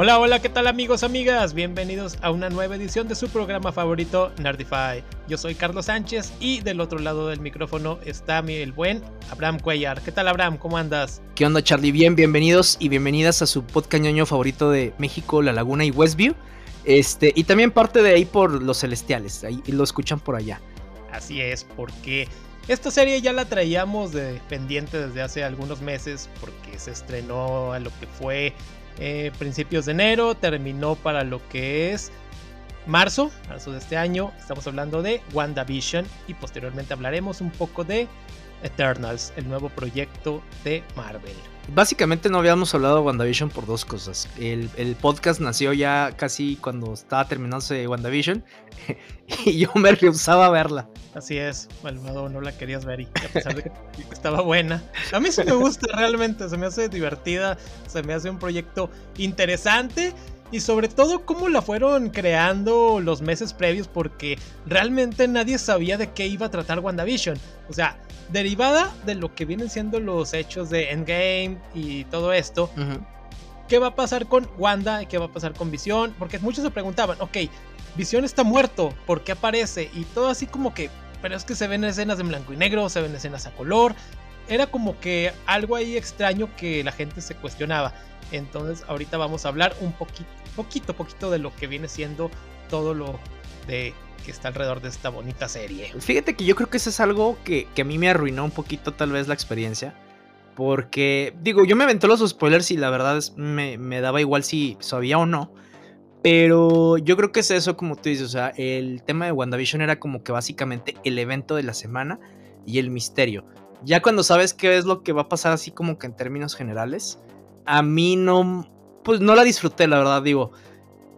Hola, hola, ¿qué tal amigos, amigas? Bienvenidos a una nueva edición de su programa favorito, Nerdify. Yo soy Carlos Sánchez y del otro lado del micrófono está mi el buen Abraham Cuellar. ¿Qué tal, Abraham? ¿Cómo andas? ¿Qué onda, Charlie? Bien, bienvenidos y bienvenidas a su podcast favorito de México, La Laguna y Westview. Este, y también parte de ahí por Los Celestiales, ahí lo escuchan por allá. Así es, porque esta serie ya la traíamos de pendiente desde hace algunos meses porque se estrenó a lo que fue eh, principios de enero, terminó para lo que es marzo, marzo de este año. Estamos hablando de WandaVision y posteriormente hablaremos un poco de Eternals, el nuevo proyecto de Marvel. Básicamente no habíamos hablado de WandaVision por dos cosas. El, podcast nació ya casi cuando estaba terminándose WandaVision y yo me rehusaba verla. Así es, malvado, no la querías ver y a pesar de que estaba buena. A mí sí me gusta realmente, se me hace divertida, se me hace un proyecto interesante y sobre todo cómo la fueron creando los meses previos porque realmente nadie sabía de qué iba a tratar WandaVision. O sea, derivada de lo que vienen siendo los hechos de Endgame y todo esto. ¿Qué va a pasar con Wanda? ¿Qué va a pasar con Visión? Porque muchos se preguntaban, ok, Visión está muerto, ¿por qué aparece? Y todo así como que, pero es que se ven escenas en blanco y negro, se ven escenas a color. Era como que algo ahí extraño que la gente se cuestionaba. Entonces ahorita vamos a hablar un poquito, poquito, poquito de lo que viene siendo todo lo de que está alrededor de esta bonita serie. Fíjate que yo creo que eso es algo que, a mí me arruinó un poquito tal vez la experiencia. Porque, digo, yo me aventé los spoilers y la verdad es, me, me daba igual si sabía o no. Pero yo creo que es eso, como tú dices, o sea, el tema de WandaVision era como que básicamente el evento de la semana y el misterio. Ya cuando sabes qué es lo que va a pasar así como que en términos generales, a mí no, pues no la disfruté, la verdad, digo.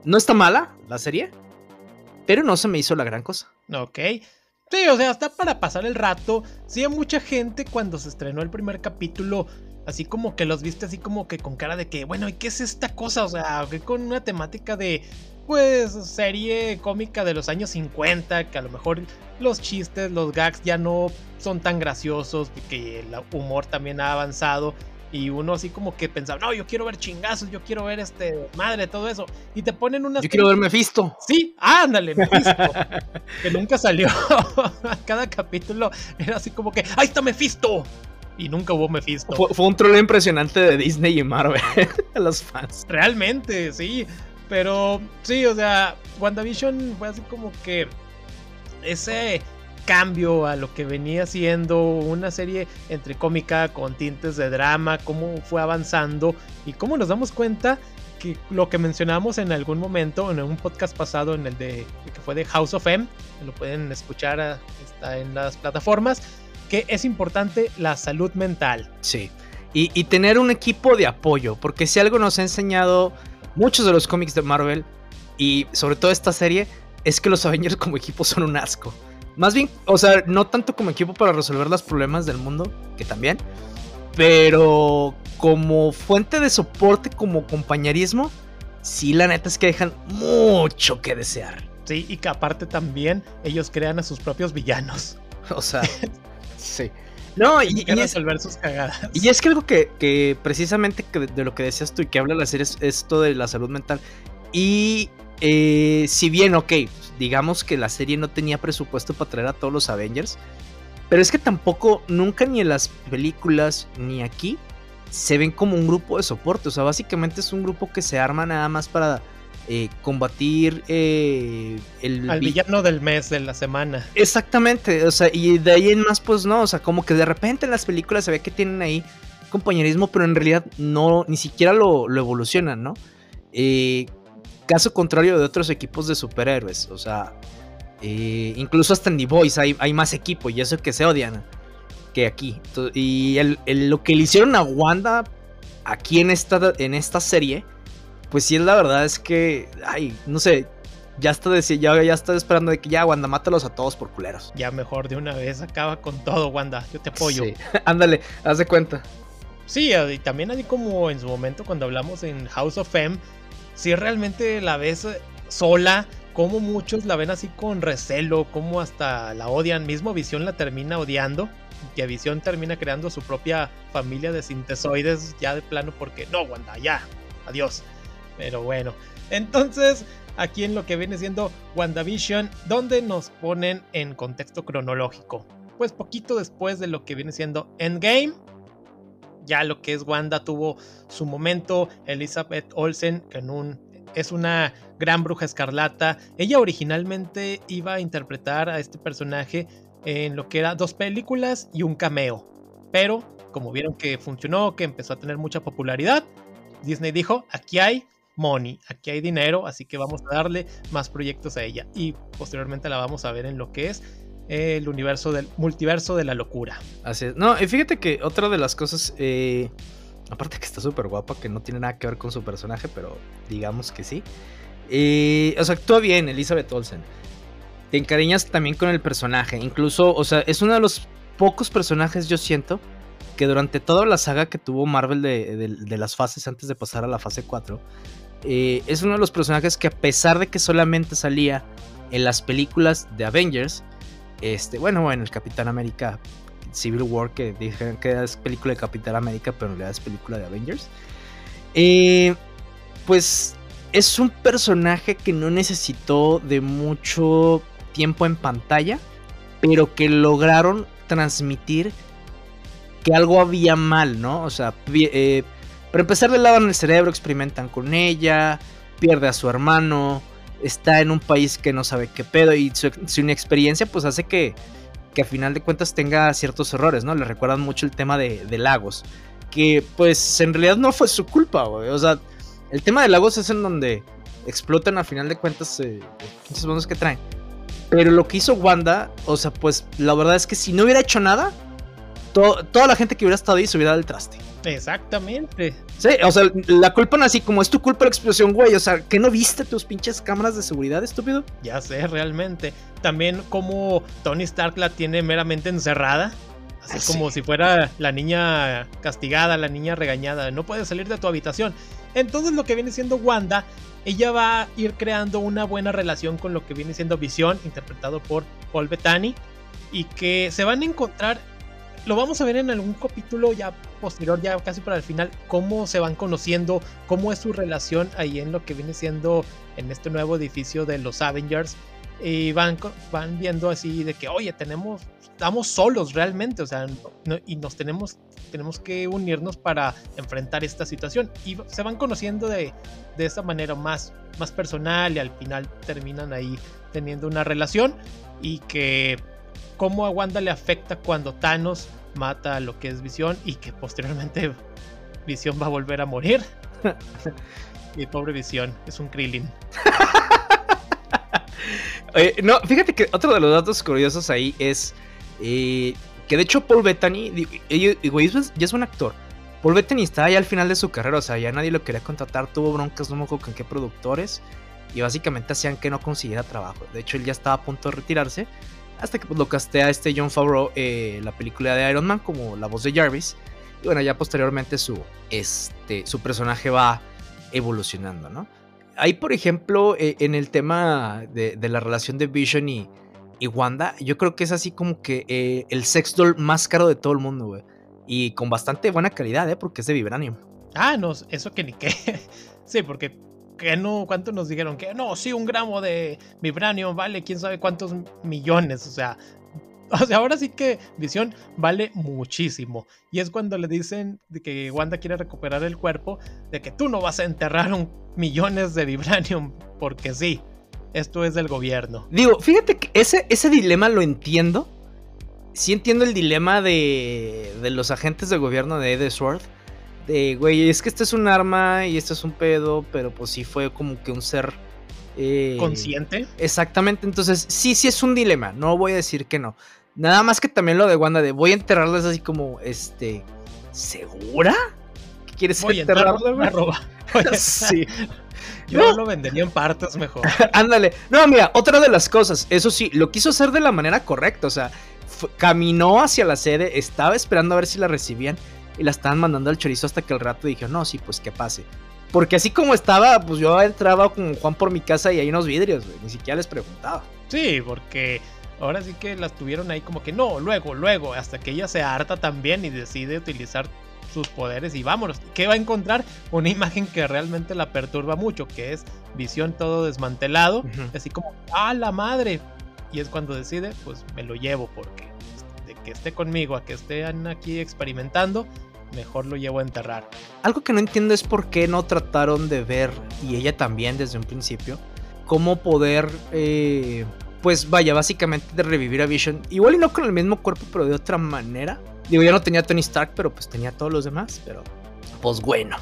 No está mala la serie, pero no se me hizo la gran cosa. Ok. Sí, o sea, está para pasar el rato. Sí, hay mucha gente cuando se estrenó el primer capítulo, así como que los viste así como que con cara de que, bueno, ¿y qué es esta cosa? O sea, con una temática de, pues, serie cómica de los años 50, que a lo mejor los chistes, los gags ya no son tan graciosos, que el humor también ha avanzado. Y uno así como que pensaba, no, yo quiero ver chingazos, yo quiero ver este madre, todo eso. Y te ponen una. Yo quiero ver Mephisto. Sí, ándale, Mephisto. que nunca salió. Cada capítulo era así como que, ¡ahí está Mephisto! Y nunca hubo Mephisto. Fue, un troll impresionante de Disney y Marvel a los fans. Realmente, sí. Pero sí, o sea, WandaVision fue así como que ese cambio a lo que venía siendo una serie entre cómica con tintes de drama, cómo fue avanzando y cómo nos damos cuenta que lo que mencionamos en algún momento en un podcast pasado en el de que fue de House of M, lo pueden escuchar ah, está en las plataformas, que es importante la salud mental. Sí. Y, y tener un equipo de apoyo, porque si algo nos ha enseñado muchos de los cómics de Marvel y sobre todo esta serie, es que los Avengers como equipo son un asco. Más bien, o sea, no tanto como equipo para resolver los problemas del mundo, que también, pero como fuente de soporte, como compañerismo, sí, la neta es que dejan mucho que desear. Sí, y que aparte también ellos crean a sus propios villanos. O sea, sí. No, y, y resolver sus cagadas. Y es que algo que, precisamente de, lo que decías tú y que habla la serie es esto de la salud mental. Y eh, si bien, ok, digamos que la serie no tenía presupuesto para traer a todos los Avengers, pero es que tampoco, nunca ni en las películas ni aquí, se ven como un grupo de soporte. O sea, básicamente es un grupo que se arma nada más para eh, combatir eh, el... Al villano del mes, de la semana. Exactamente, o sea, y de ahí en más, pues no, o sea, como que de repente en las películas se ve que tienen ahí compañerismo, pero en realidad no, ni siquiera lo, lo evolucionan, ¿no? Eh, Caso contrario de otros equipos de superhéroes. O sea, eh, incluso hasta en The Boys hay, hay, más equipo y eso que se odian que aquí. Y lo que le hicieron a Wanda aquí en esta, en esta serie, pues sí, la verdad es que, ay, no sé, ya está, ya, ya está esperando de que ya Wanda mátalos a todos por culeros. Ya mejor de una vez acaba con todo, Wanda. Yo te apoyo. Ándale, haz de cuenta. Sí, y también así como en su momento cuando hablamos en House of M si realmente la ves sola, como muchos la ven así con recelo, como hasta la odian, mismo Visión la termina odiando, que Visión termina creando su propia familia de sintesoides ya de plano porque no, Wanda, ya, adiós. Pero bueno, entonces aquí en lo que viene siendo WandaVision, donde nos ponen en contexto cronológico. Pues poquito después de lo que viene siendo Endgame, ya lo que es Wanda tuvo su momento, Elizabeth Olsen, que es una gran bruja escarlata. Ella originalmente iba a interpretar a este personaje en lo que era dos películas y un cameo. Pero como vieron que funcionó, que empezó a tener mucha popularidad, Disney dijo, aquí hay money, aquí hay dinero, así que vamos a darle más proyectos a ella. Y posteriormente la vamos a ver en lo que es el universo del multiverso de la locura. Así es. No, y fíjate que otra de las cosas, eh, aparte que está súper guapa, que no tiene nada que ver con su personaje, pero digamos que sí. Eh, o sea, actúa bien Elizabeth Olsen. Te encariñas también con el personaje. Incluso, o sea, es uno de los pocos personajes, yo siento, que durante toda la saga que tuvo Marvel de, las fases antes de pasar a la fase 4, eh, es uno de los personajes que a pesar de que solamente salía en las películas de Avengers, este, bueno, en el Capitán América Civil War, que dijeron que es película de Capitán América, pero en realidad es película de Avengers. Eh, pues es un personaje que no necesitó de mucho tiempo en pantalla, pero que lograron transmitir que algo había mal, ¿no? O sea, eh, para empezar le lavan el cerebro, experimentan con ella, pierde a su hermano, está en un país que no sabe qué pedo y su, inexperiencia pues hace que, que a final de cuentas tenga ciertos errores, ¿no? Le recuerdan mucho el tema de, Lagos, que pues en realidad no fue su culpa, güey. O sea, el tema de Lagos es en donde explotan a final de cuentas eh, los que traen. Pero lo que hizo Wanda, o sea, pues la verdad es que si no hubiera hecho nada, toda la gente que hubiera estado ahí se hubiera dado el traste. Exactamente. Sí, o sea, la culpan así como es tu culpa la explosión, güey. O sea, ¿que no viste tus pinches cámaras de seguridad, estúpido? Ya sé, realmente. También como Tony Stark la tiene meramente encerrada. Así ah, como si fuera la niña castigada, la niña regañada. No puedes salir de tu habitación. Entonces lo que viene siendo Wanda, ella va a ir creando una buena relación con lo que viene siendo Visión, interpretado por Paul Bettany. Y que se van a encontrar lo vamos a ver en algún capítulo ya posterior, ya casi para el final, cómo se van conociendo, cómo es su relación ahí en lo que viene siendo en este nuevo edificio de los Avengers. Y van, van viendo así de que, oye, tenemos, estamos solos realmente, o sea, y nos tenemos, tenemos que unirnos para enfrentar esta situación. Y se van conociendo de, de esa manera más, más personal y al final terminan ahí teniendo una relación y que cómo a Wanda le afecta cuando Thanos mata a lo que es Visión y que posteriormente Visión va a volver a morir. Mi pobre Visión, es un Krillin. no, fíjate que otro de los datos curiosos ahí es eh, que de hecho Paul Bettany, digo, ya es un actor. Paul Bettany está ya al final de su carrera, o sea, ya nadie lo quería contratar, tuvo broncas, no me acuerdo con qué productores, y básicamente hacían que no consiguiera trabajo. De hecho, él ya estaba a punto de retirarse, hasta que pues, lo castea este John Favreau eh, la película de Iron Man como la voz de Jarvis. Y bueno, ya posteriormente su, este, su personaje va evolucionando, ¿no? Ahí, por ejemplo, eh, en el tema de, la relación de Vision y, y, Wanda, yo creo que es así como que eh, el sex doll más caro de todo el mundo, güey. Y con bastante buena calidad, ¿eh? Porque es de vibranium. Ah, no, eso que ni qué. sí, porque que no, ¿cuánto nos dijeron? Que no, sí, un gramo de vibranium vale quién sabe cuántos millones, o sea, o sea, ahora sí que Visión vale muchísimo. Y es cuando le dicen que Wanda quiere recuperar el cuerpo, de que tú no vas a enterrar un millones de vibranium, porque sí, esto es del gobierno. Digo, fíjate que ese, ese dilema lo entiendo. Sí entiendo el dilema de, de los agentes de gobierno de Ed Sword de, güey, es que este es un arma y este es un pedo, pero pues sí fue como que un ser... Eh, ¿Consciente? Exactamente, entonces sí, sí es un dilema, no voy a decir que no. Nada más que también lo de Wanda de voy a enterrarles así como, este, ¿segura? ¿Qué quieres voy enterrarlo, güey? sí. Yo lo vendería en partes mejor. Ándale. No, mira, otra de las cosas, eso sí, lo quiso hacer de la manera correcta, o sea, caminó hacia la sede, estaba esperando a ver si la recibían y la estaban mandando al chorizo hasta que el rato dijo, no, sí, pues que pase. Porque así como estaba, pues yo entraba con Juan por mi casa y hay unos vidrios, güey. Ni siquiera les preguntaba. Sí, porque ahora sí que las tuvieron ahí como que no, luego, luego, hasta que ella se harta también y decide utilizar sus poderes y vámonos. ¿Qué va a encontrar? Una imagen que realmente la perturba mucho, que es visión todo desmantelado, así como, ¡ah, la madre! Y es cuando decide, pues me lo llevo porque que esté conmigo a que estén aquí experimentando, mejor lo llevo a enterrar. Algo que no entiendo es por qué no trataron de ver, y ella también desde un principio, cómo poder, eh, pues vaya, básicamente de revivir a Vision. Igual y no con el mismo cuerpo, pero de otra manera. Digo, ya no tenía Tony Stark, pero pues tenía todos los demás, pero pues bueno.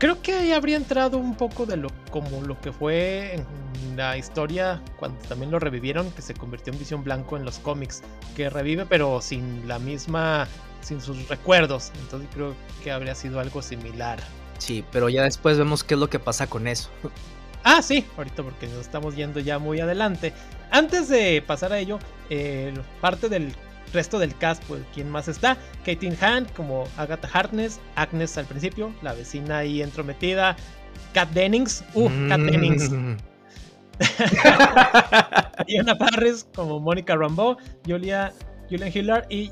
Creo que ahí habría entrado un poco de lo como lo que fue en la historia cuando también lo revivieron, que se convirtió en Visión Blanco en los cómics, que revive pero sin la misma, sin sus recuerdos. Entonces creo que habría sido algo similar. Sí, pero ya después vemos qué es lo que pasa con eso. Ah, sí, ahorita porque nos estamos yendo ya muy adelante. Antes de pasar a ello, eh, parte del resto del cast, pues, ¿quién más está? Katie Hand como Agatha Harkness, Agnes al principio, la vecina ahí entrometida, Kat Dennings, uh, Kat Dennings. Mm. Diana Parris como Mónica Rambeau, Julia, Julian Hillard y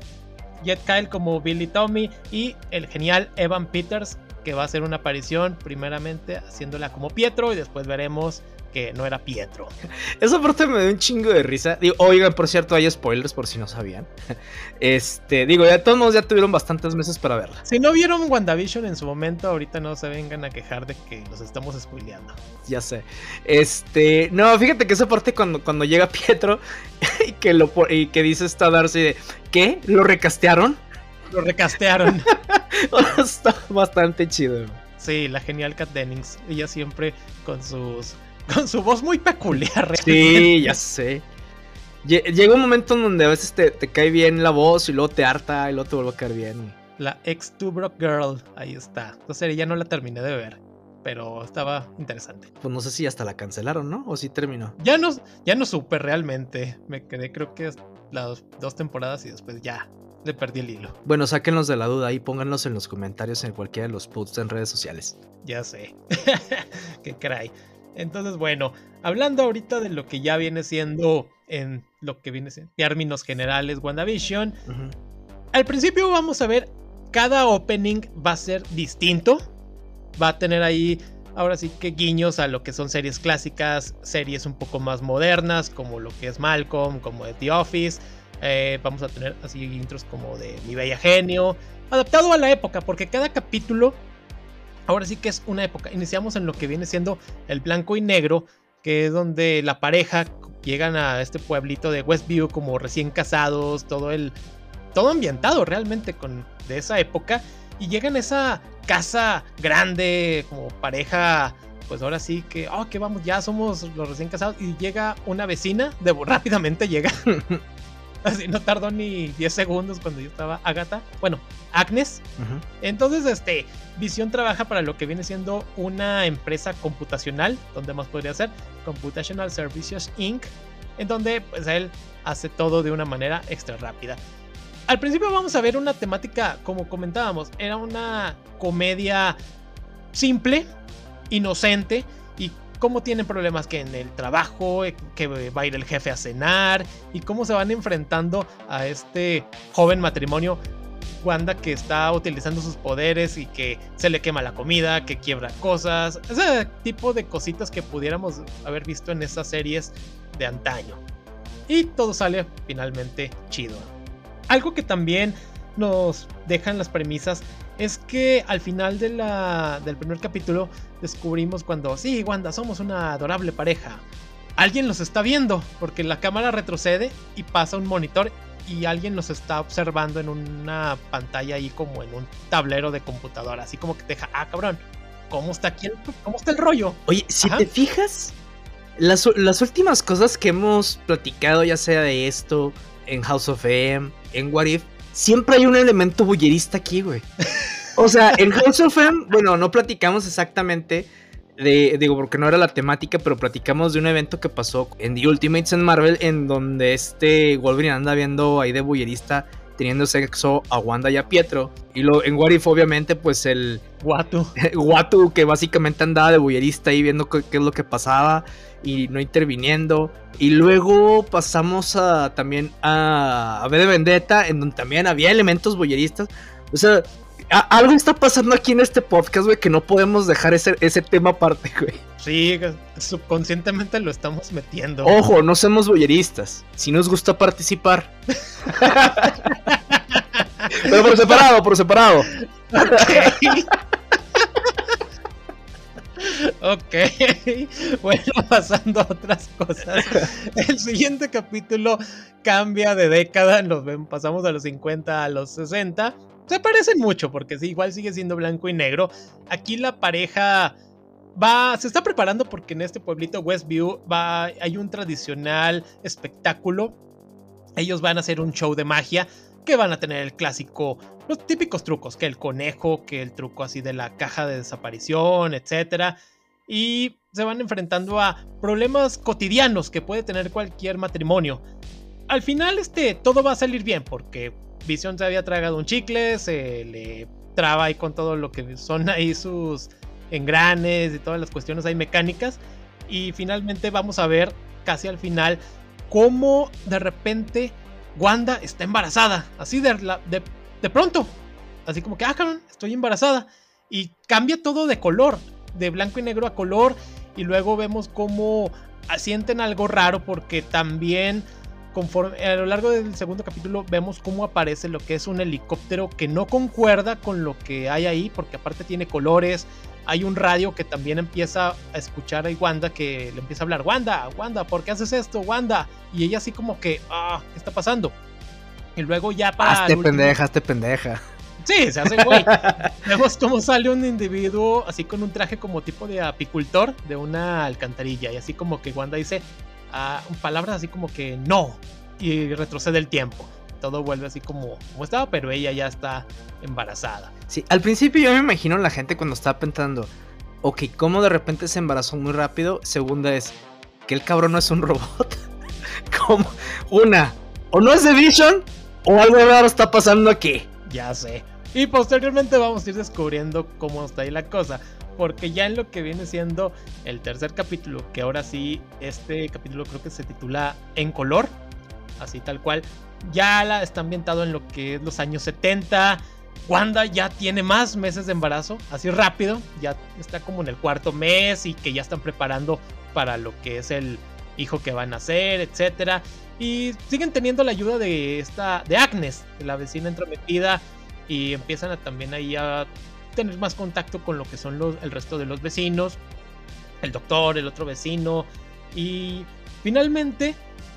Jet Kyle como Billy Tommy y el genial Evan Peters que va a hacer una aparición primeramente haciéndola como Pietro y después veremos que no era Pietro. Esa parte me dio un chingo de risa. Digo, oigan, por cierto, hay spoilers por si no sabían. Este, digo, ya todos modos ya tuvieron bastantes meses para verla. Si no vieron WandaVision en su momento, ahorita no se vengan a quejar de que nos estamos spoileando. Ya sé. Este, no, fíjate que esa parte cuando, cuando llega Pietro y que lo y que dice esta Darcy de ¿qué? ¿Lo recastearon? Lo recastearon. Está bastante chido. Sí, la genial Kat Dennings. Ella siempre con sus con su voz muy peculiar. Sí, ya sé. Llega un momento en donde a veces te, cae bien la voz y luego te harta y luego te vuelve a caer bien. La ex Two Broke Girl, ahí está. Entonces ya no la terminé de ver, pero estaba interesante. Pues no sé si hasta la cancelaron, ¿no? O si terminó. Ya no, ya no supe realmente. Me quedé creo que las dos temporadas y después ya le perdí el hilo. Bueno, sáquenlos de la duda y pónganlos en los comentarios en cualquiera de los posts en redes sociales. Ya sé. Qué caray. Entonces, bueno, hablando ahorita de lo que ya viene siendo en lo que viene siendo términos generales WandaVision, al principio vamos a ver cada opening va a ser distinto. Va a tener ahí ahora sí que guiños a lo que son series clásicas, series un poco más modernas, como lo que es Malcolm, como The Office. Eh, vamos a tener así intros como de Mi Bella Genio, adaptado a la época, porque cada capítulo ahora sí que es una época. Iniciamos en lo que viene siendo el blanco y negro, que es donde la pareja llegan a este pueblito de Westview como recién casados, todo el todo ambientado realmente con de esa época y llegan a esa casa grande como pareja pues ahora sí que oh que vamos ya somos los recién casados y llega una vecina de rápidamente llega Así no tardó ni 10 segundos cuando yo estaba Agatha. Bueno, Agnes. Entonces, este, Visión trabaja para lo que viene siendo una empresa computacional, donde más podría ser Computational Services Inc., en donde pues él hace todo de una manera extra rápida. Al principio vamos a ver una temática, como comentábamos, era una comedia simple, inocente, cómo tienen problemas que en el trabajo, eh, que va a ir el jefe a cenar y cómo se van enfrentando a este joven matrimonio. Wanda que está utilizando sus poderes y que se le quema la comida, que quiebra cosas, ese tipo de cositas que pudiéramos haber visto en esas series de antaño. Y todo sale finalmente chido. Algo que también nos dejan las premisas es que al final de la, del primer capítulo descubrimos cuando, sí, Wanda, somos una adorable pareja. Alguien los está viendo, porque la cámara retrocede y pasa un monitor y alguien los está observando en una pantalla ahí como en un tablero de computadora, así como que te deja, ah, cabrón, ¿cómo está aquí el, cómo está el rollo? Oye, si te fijas, las, las, últimas cosas que hemos platicado, ya sea de esto, en House of M, en What If, siempre hay un elemento bullerista aquí, güey. O sea, en House of M, bueno, no platicamos exactamente de, digo, porque no era la temática, pero platicamos de un evento que pasó en The Ultimates en Marvel, en donde este Wolverine anda viendo ahí de bullerista teniendo sexo a Wanda y a Pietro. Y lo, en What If, obviamente, pues el... Watu. Watu, que básicamente andaba de bullerista ahí viendo qué, es lo que pasaba y no interviniendo. Y luego pasamos a también a, a de Vendetta, en donde también había elementos bulleristas. O sea, algo está pasando aquí en este podcast, güey, que no podemos dejar ese, ese tema aparte, güey. Sí, subconscientemente lo estamos metiendo. Ojo, no somos boyeristas. Si nos gusta participar. Pero por separado, por separado. Ok, bueno, pasando a otras cosas. El siguiente capítulo cambia de década, nos ven, pasamos de los 50 a los 60. Se parecen mucho porque igual sigue siendo blanco y negro. Aquí la pareja va, se está preparando porque en este pueblito Westview va, hay un tradicional espectáculo. Ellos van a hacer un show de magia que van a tener el clásico, los típicos trucos, que el conejo, que el truco así de la caja de desaparición, etc. Y se van enfrentando a problemas cotidianos que puede tener cualquier matrimonio. Al final, este, todo va a salir bien porque Vision se había tragado un chicle, se le traba ahí con todo lo que son ahí sus engranes y todas las cuestiones ahí mecánicas. Y finalmente vamos a ver casi al final cómo de repente Wanda está embarazada. Así de, de, de pronto. Así como que, ah, cabrón, estoy embarazada. Y cambia todo de color. De blanco y negro a color. Y luego vemos cómo sienten algo raro porque también conforme a lo largo del segundo capítulo vemos cómo aparece lo que es un helicóptero que no concuerda con lo que hay ahí porque aparte tiene colores, hay un radio que también empieza a escuchar a Wanda que le empieza a hablar, Wanda, Wanda, ¿por qué haces esto, Wanda? Y ella así como que, ah, ¿qué está pasando? Y luego ya para... Hazte pendeja, hazte pendeja. Sí, se hace güey. Vemos cómo sale un individuo así con un traje como tipo de apicultor de una alcantarilla. Y así como que Wanda dice ah, palabras así como que no. Y retrocede el tiempo todo vuelve así como, como estaba, pero ella ya está embarazada. Sí, al principio yo me imagino la gente cuando estaba pensando, ok, ¿cómo de repente se embarazó muy rápido? Segunda es, que el cabrón no es un robot. como, una, o no es de Vision, o algo raro está pasando aquí. Ya sé. Y posteriormente vamos a ir descubriendo cómo está ahí la cosa. Porque ya en lo que viene siendo el tercer capítulo, que ahora sí, este capítulo creo que se titula En color, así tal cual, ya la está ambientado en lo que es los años 70. Wanda ya tiene más meses de embarazo, así rápido, ya está como en el cuarto mes y que ya están preparando para lo que es el hijo que van a hacer, etcétera. Y siguen teniendo la ayuda de esta de Agnes, la vecina entrometida y empiezan a también ahí a tener más contacto con lo que son el resto de los vecinos, el doctor, el otro vecino y finalmente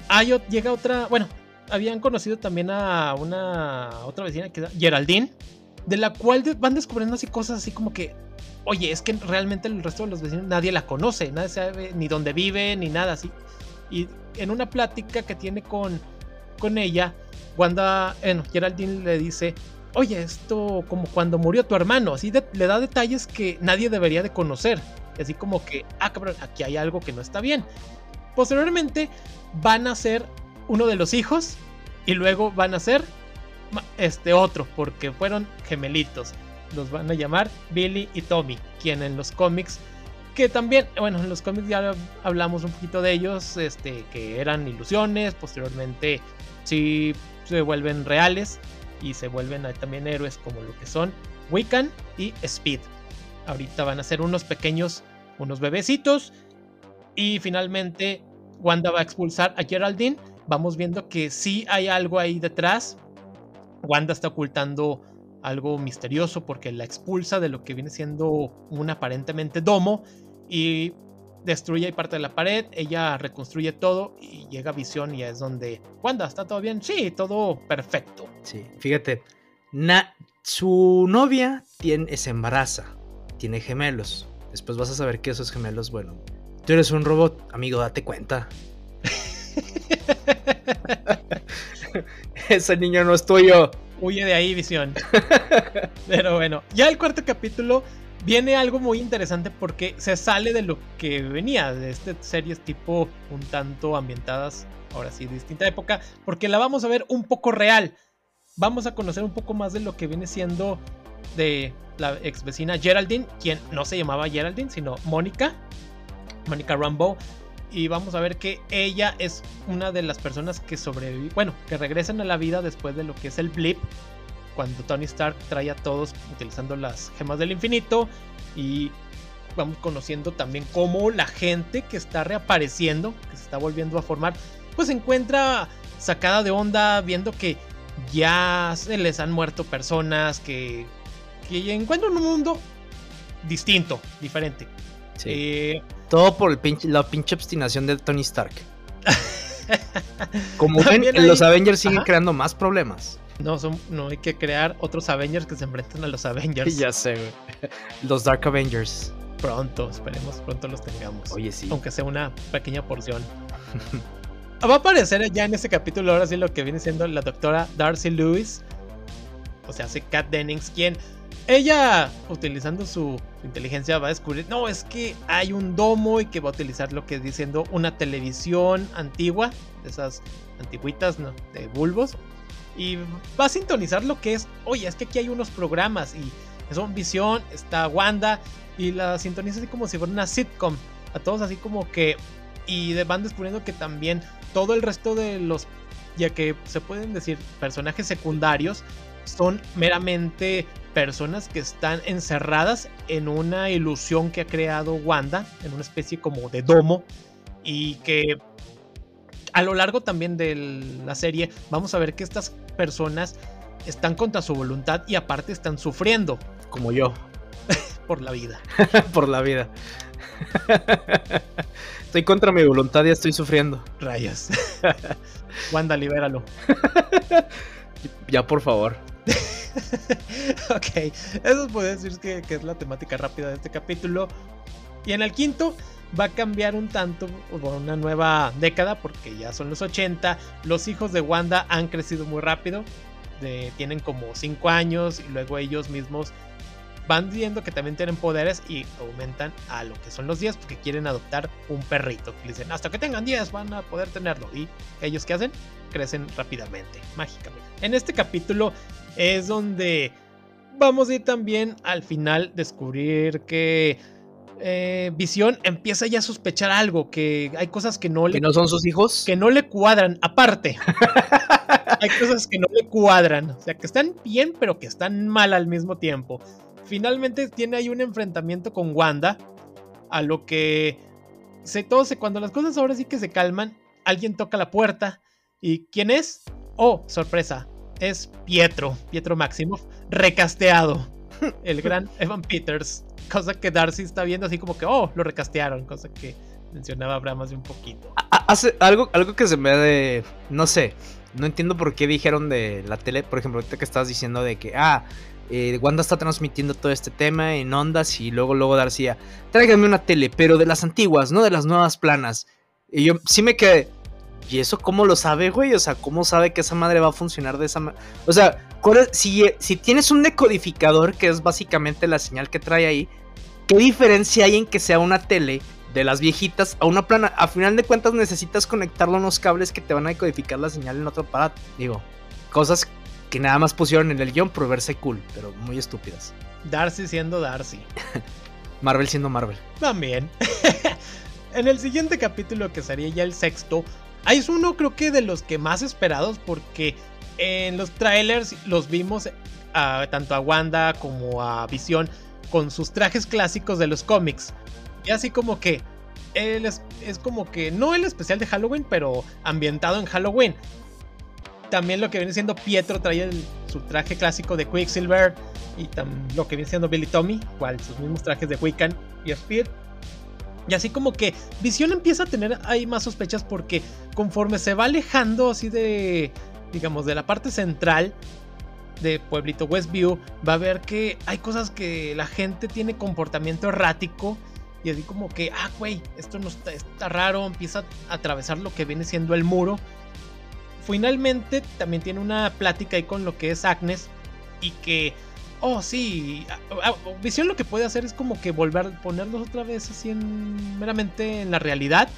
hay, llega otra, bueno, habían conocido también a una otra vecina que era Geraldine, de la cual van descubriendo así cosas así como que, oye, es que realmente el resto de los vecinos nadie la conoce, nadie sabe ni dónde vive ni nada así. Y en una plática que tiene con, con ella, Wanda, bueno, Geraldine le dice, oye, esto como cuando murió tu hermano, así le da detalles que nadie debería de conocer. Así como que, ah, cabrón, aquí hay algo que no está bien. Posteriormente van a ser uno de los hijos y luego van a ser este otro porque fueron gemelitos. Los van a llamar Billy y Tommy, quien en los cómics que también, bueno, en los cómics ya hablamos un poquito de ellos, este que eran ilusiones, posteriormente sí se vuelven reales y se vuelven también héroes como lo que son Wiccan y Speed. Ahorita van a ser unos pequeños, unos bebecitos y finalmente Wanda va a expulsar a Geraldine vamos viendo que sí hay algo ahí detrás. Wanda está ocultando algo misterioso porque la expulsa de lo que viene siendo un aparentemente domo y destruye parte de la pared, ella reconstruye todo y llega a Visión y es donde, Wanda, ¿está todo bien? Sí, todo perfecto. Sí, fíjate, su novia tiene, se embaraza, tiene gemelos. Después vas a saber que esos gemelos, bueno, tú eres un robot, amigo, date cuenta. Ese niño no es tuyo. Huye de ahí, visión. Pero bueno, ya el cuarto capítulo viene algo muy interesante porque se sale de lo que venía de estas series tipo un tanto ambientadas, ahora sí, distinta época, porque la vamos a ver un poco real. Vamos a conocer un poco más de lo que viene siendo de la ex vecina Geraldine, quien no se llamaba Geraldine, sino Mónica, Mónica Rambo, y vamos a ver que ella es una de las personas que sobrevive, bueno, que regresan a la vida después de lo que es el blip cuando Tony Stark trae a todos utilizando las gemas del infinito y vamos conociendo también cómo la gente que está reapareciendo, que se está volviendo a formar, pues se encuentra sacada de onda viendo que ya se les han muerto personas, que, que encuentran un mundo distinto, diferente. Eh, Todo por el la pinche obstinación de Tony Stark. Como ven, los Avengers siguen creando más problemas. No, son, no hay que crear otros Avengers que se enfrenten a los Avengers. ya sé, Los Dark Avengers. Pronto, esperemos, pronto los tengamos. Oye, sí. Aunque sea una pequeña porción. Va a aparecer ya en este capítulo, ahora sí, lo que viene siendo la doctora Darcy Lewis. O sea, hace Kat Dennings, quien ella, utilizando su inteligencia, va a descubrir, no, es que hay un domo y que va a utilizar lo que viene siendo una televisión antigua, de esas antiguitas, ¿no? De bulbos. Y va a sintonizar lo que es, oye, es que aquí hay unos programas y son Visión, está Wanda y la sintoniza así como si fuera una sitcom. A todos así como que... Y van descubriendo que también todo el resto de los, ya que se pueden decir personajes secundarios, son meramente personas que están encerradas en una ilusión que ha creado Wanda, en una especie como de domo, y que a lo largo también de la serie vamos a ver que estas personas están contra su voluntad y aparte están sufriendo. Como yo. Por la vida. Por la vida. Estoy contra mi voluntad y estoy sufriendo. Rayas. Wanda, libéralo. ya, por favor. ok, eso puede decir que, que, es la temática rápida de este capítulo. Y en el quinto va a cambiar un tanto por una nueva década, porque ya son los 80. Los hijos de Wanda han crecido muy rápido. tienen como 5 años y luego ellos mismos van viendo que también tienen poderes y aumentan a lo que son los 10 porque quieren adoptar un perrito. Dicen, hasta que tengan 10 van a poder tenerlo. Y ellos qué hacen? Crecen rápidamente, mágicamente. En este capítulo es donde vamos a ir también al final descubrir que eh, Visión empieza ya a sospechar algo, que hay cosas que no le... ¿Que no son sus hijos? Que no le cuadran, aparte. hay cosas que no le cuadran, o sea, que están bien, pero que están mal al mismo tiempo. Finalmente tiene ahí un enfrentamiento con Wanda, a lo que se todo se cuando las cosas ahora sí que se calman, alguien toca la puerta y ¿quién es? Oh, sorpresa, es Pietro, Pietro Maximoff, recasteado. El gran Evan Peters. Cosa que Darcy está viendo así como que, oh, lo recastearon. Cosa que mencionaba Abraham hace un poquito. Algo, algo que se me de. No sé. No entiendo por qué dijeron de la tele. Por ejemplo, ahorita que estabas diciendo de que, ah, eh, Wanda está transmitiendo todo este tema en ondas y luego, luego Darcy, tráigame una tele, pero de las antiguas, no de las nuevas planas. Y yo sí me quedé. ¿Y eso cómo lo sabe, güey? O sea, ¿cómo sabe que esa madre va a funcionar de esa manera? O sea, si, si tienes un decodificador, que es básicamente la señal que trae ahí, ¿qué diferencia hay en que sea una tele de las viejitas a una plana? A final de cuentas necesitas conectarlo a unos cables que te van a decodificar la señal en otro aparato. Digo, cosas que nada más pusieron en el guion por verse cool, pero muy estúpidas. Darcy siendo Darcy. Marvel siendo Marvel. También. en el siguiente capítulo, que sería ya el sexto, es uno creo que de los que más esperados porque en los trailers los vimos tanto a Wanda como a Visión con sus trajes clásicos de los cómics. Y así como que él es, como que no el especial de Halloween, pero ambientado en Halloween. También lo que viene siendo Pietro trae su traje clásico de Quicksilver y lo que viene siendo Billy Tommy, igual sus mismos trajes de Wiccan y Speed. Y así como que Visión empieza a tener ahí más sospechas porque conforme se va alejando así de, digamos, de la parte central de Pueblito Westview, va a ver que hay cosas que la gente tiene comportamiento errático. Y así como que, ah, güey, esto no está, raro, empieza a atravesar lo que viene siendo el muro. Finalmente también tiene una plática ahí con lo que es Agnes y que oh, sí, Visión lo que puede hacer es como que volver a ponerlos otra vez así en, meramente en la realidad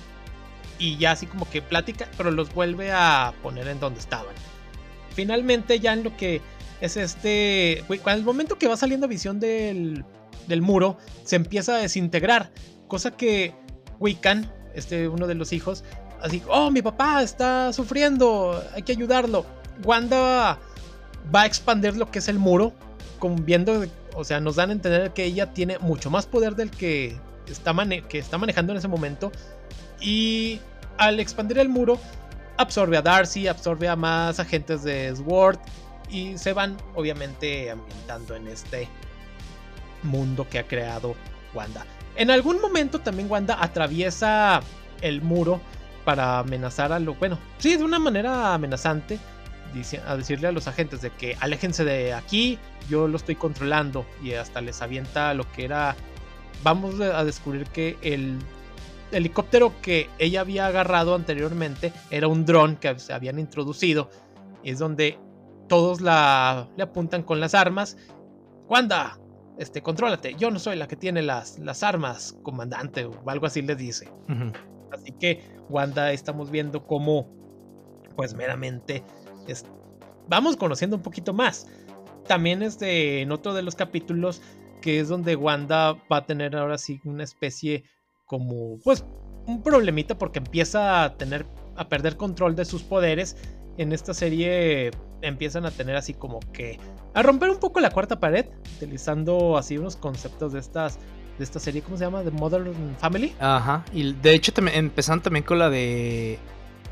y ya así como que plática, pero los vuelve a poner en donde estaban. Finalmente ya en lo que es este, cuando el momento que va saliendo Visión del, del muro, se empieza a desintegrar, cosa que Wiccan, este uno de los hijos, así, oh, mi papá está sufriendo, hay que ayudarlo. Wanda va a expandir lo que es el muro, viendo, o sea, nos dan a entender que ella tiene mucho más poder del que está, que está manejando en ese momento. Y al expandir el muro, absorbe a Darcy, absorbe a más agentes de Sword y se van obviamente ambientando en este mundo que ha creado Wanda. En algún momento también Wanda atraviesa el muro para amenazar a lo bueno, sí, de una manera amenazante a decirle a los agentes de que aléjense de aquí, yo lo estoy controlando y hasta les avienta lo que era vamos a descubrir que el helicóptero que ella había agarrado anteriormente era un dron que se habían introducido. Es donde todos la, le apuntan con las armas. Wanda, este, contrólate. Yo no soy la que tiene las, las armas, comandante, o algo así le dice. Así que Wanda estamos viendo cómo, pues meramente, vamos conociendo un poquito más. También este, en otro de los capítulos, que es donde Wanda va a tener ahora sí una especie como pues un problemita porque empieza a tener a perder control de sus poderes. En esta serie empiezan a tener así como que a romper un poco la cuarta pared, utilizando así unos conceptos de estas de esta serie, ¿cómo se llama? De Modern Family. Ajá, y de hecho también empezaron también con la de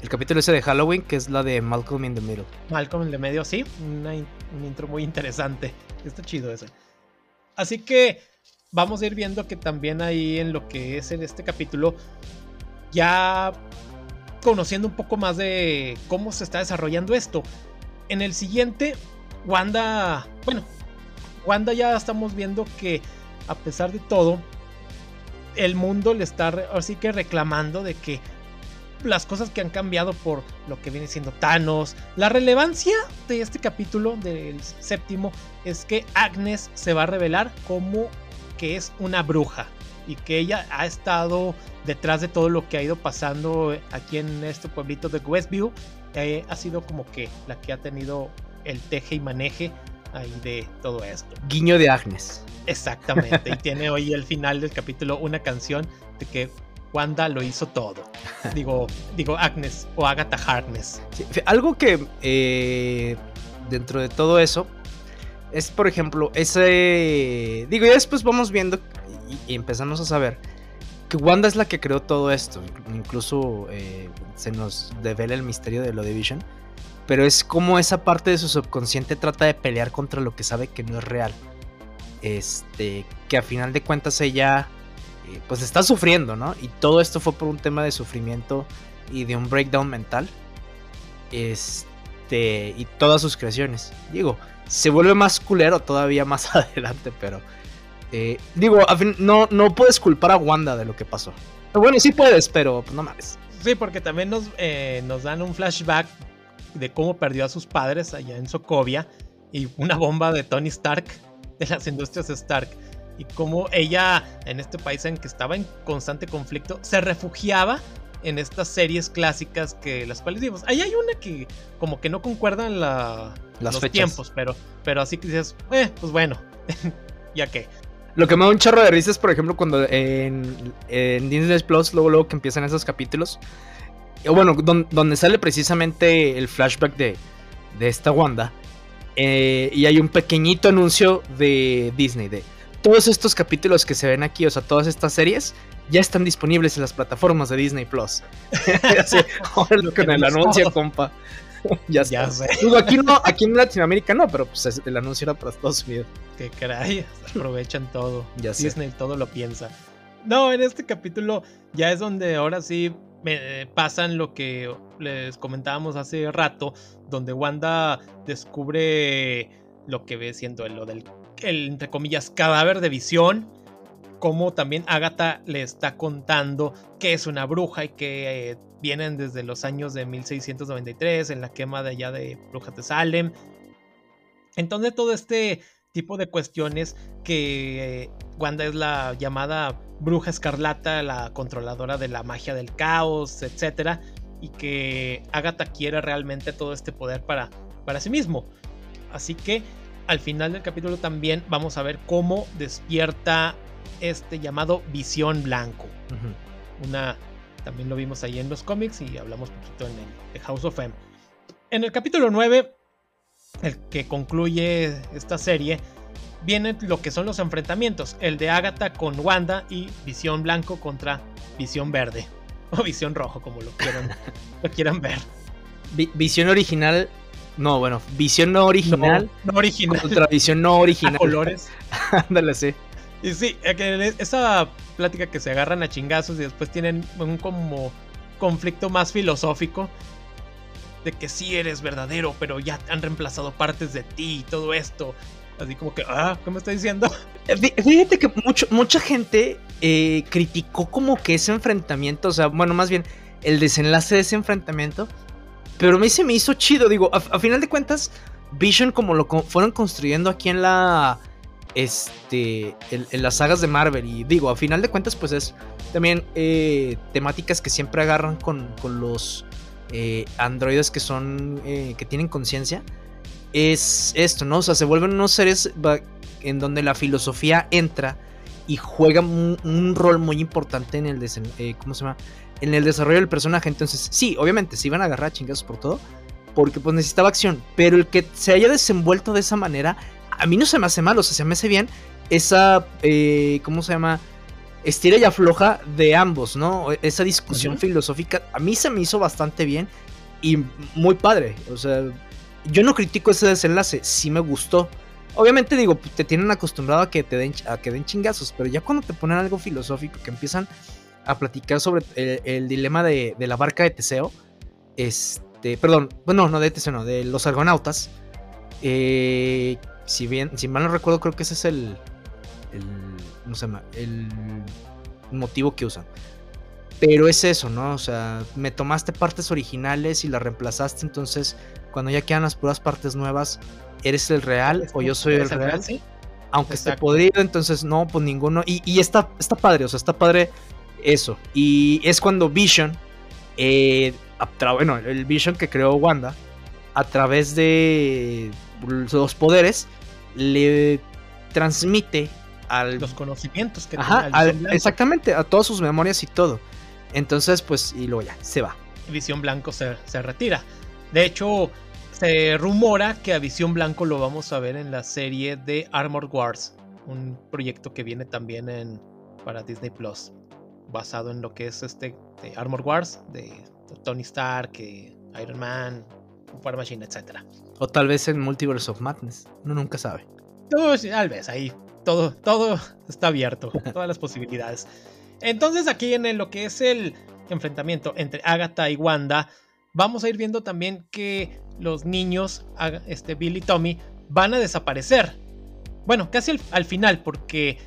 el capítulo ese de Halloween, que es la de Malcolm in the Middle. Malcolm in the Medio, sí, un intro muy interesante. Está chido ese. Así que vamos a ir viendo que también ahí en lo que es en este capítulo, ya conociendo un poco más de cómo se está desarrollando esto. En el siguiente, Wanda, bueno, Wanda ya estamos viendo que a pesar de todo, el mundo le está así que reclamando de que las cosas que han cambiado por lo que viene siendo Thanos. La relevancia de este capítulo, del séptimo, es que Agnes se va a revelar como que es una bruja y que ella ha estado detrás de todo lo que ha ido pasando aquí en este pueblito de Westview. Eh, ha sido como que la que ha tenido el teje y maneje ahí de todo esto. Guiño de Agnes. Exactamente. y tiene hoy el final del capítulo una canción de que Wanda lo hizo todo. Digo, digo Agnes o Agatha Harkness. algo que eh, dentro de todo eso es, por ejemplo, ese. Digo, ya después vamos viendo y, empezamos a saber que Wanda es la que creó todo esto. Incluso eh, se nos devela el misterio de lo de Vision. Pero es como esa parte de su subconsciente trata de pelear contra lo que sabe que no es real. Este, que a final de cuentas ella eh, pues está sufriendo, ¿no? Y todo esto fue por un tema de sufrimiento y de un breakdown mental. Este, y todas sus creaciones. Digo, se vuelve más culero todavía más adelante, pero... Eh, digo, no, no puedes culpar a Wanda de lo que pasó. Bueno, sí puedes, pero pues, no mames. Sí, porque también nos, eh, nos dan un flashback de cómo perdió a sus padres allá en Sokovia y una bomba de Tony Stark de las industrias Stark y cómo ella en este país en que estaba en constante conflicto se refugiaba en estas series clásicas que las cuales vimos. Ahí hay una que como que no concuerdan la, los tiempos, pero, pero así que dices, eh, pues bueno, ya que. Lo que me da un chorro de risas, por ejemplo, cuando en, Disney Plus, luego, luego que empiezan esos capítulos, bueno, donde sale precisamente el flashback de, de esta Wanda, eh, y hay un pequeñito anuncio de Disney, de todos estos capítulos que se ven aquí, o sea, todas estas series, ya están disponibles en las plataformas de Disney Plus. Con el anuncio, compa. ya, ya sé. aquí no, aquí en Latinoamérica no, pero pues el anuncio era para Estados Unidos. Que caray, aprovechan todo. Ya Disney todo lo piensa. No, en este capítulo ya es donde ahora sí me pasan lo que les comentábamos hace rato, donde Wanda descubre lo que ve siendo lo del el, entre comillas, cadáver de visión, como también Agatha le está contando que es una bruja y que eh, vienen desde los años de 1693 en la quema de allá de Brujas de Salem. Entonces todo este tipo de cuestiones que eh, Wanda es la llamada bruja escarlata, la controladora de la magia del caos, etc. Y que Agatha quiere realmente todo este poder para, para sí mismo. Así que al final del capítulo también vamos a ver cómo despierta este llamado visión blanco. Una también lo vimos ahí en los cómics y hablamos un poquito en el House of M. En el capítulo 9 el que concluye esta serie, viene lo que son los enfrentamientos. El de Agatha con Wanda y Visión Blanco contra Visión Verde. O Visión Rojo, como lo quieran, lo quieran ver. visión original. No, bueno, visión no original. No, original. Contra visión no original. colores. Ándale, sí. Y sí, esa plática que se agarran a chingazos y después tienen un como conflicto más filosófico de que sí eres verdadero, pero ya han reemplazado partes de ti y todo esto. Así como que, ah, ¿cómo está diciendo? Eh, fíjate que mucho, mucha gente eh, criticó como que ese enfrentamiento, o sea, bueno, más bien el desenlace de ese enfrentamiento, pero a mí se me hizo chido, digo, a, final de cuentas, Vision como lo fueron construyendo aquí en la, este, en, las sagas de Marvel, y digo, a final de cuentas, pues es también eh, temáticas que siempre agarran con, con los androides que son, que tienen conciencia es esto, ¿no? O sea, se vuelven unos seres en donde la filosofía entra y juega un, rol muy importante en el, eh, ¿cómo se llama? en el desarrollo del personaje. Entonces, sí, obviamente, se iban a agarrar chingazos por todo, porque pues necesitaba acción, pero el que se haya desenvuelto de esa manera, a mí no se me hace mal, o sea, se me hace bien esa, eh, ¿cómo se llama? Estira y afloja de ambos, ¿no? Esa discusión filosófica, a mí se me hizo bastante bien y muy padre, o sea yo no critico ese desenlace, sí me gustó. Obviamente digo, te tienen acostumbrado a que te den, a que den chingazos, pero ya cuando te ponen algo filosófico, que empiezan a platicar sobre el, dilema de, la barca de Teseo, este, perdón, bueno, no de Teseo, no, de los argonautas. Eh, si bien, si mal no recuerdo, creo que ese es el, el, no se llama, el motivo que usan. Pero es eso, ¿no? O sea, me tomaste partes originales y las reemplazaste, entonces cuando ya quedan las puras partes nuevas, ¿eres el real o yo soy el real? Aunque esté podrido, entonces no, pues ninguno. Y, está, está padre, o sea, está padre eso. Y es cuando Vision, eh, bueno, el Vision que creó Wanda, a través de los poderes, le transmite al... Los conocimientos que Ajá, exactamente, a todas sus memorias y todo. Entonces, pues, y luego ya, se va. Visión Blanco se, retira. De hecho, se rumora que a Visión Blanco lo vamos a ver en la serie de Armor Wars, un proyecto que viene también en, para Disney Plus, basado en lo que es este de Armor Wars, de Tony Stark, Iron Man, War Machine, etc. O tal vez en Multiverse of Madness, uno nunca sabe. tal vez ahí todo, todo está abierto, todas las posibilidades. Entonces aquí en lo que es el enfrentamiento entre Agatha y Wanda, vamos a ir viendo también que los niños, este Bill y Tommy, van a desaparecer. Bueno, casi al, final, porque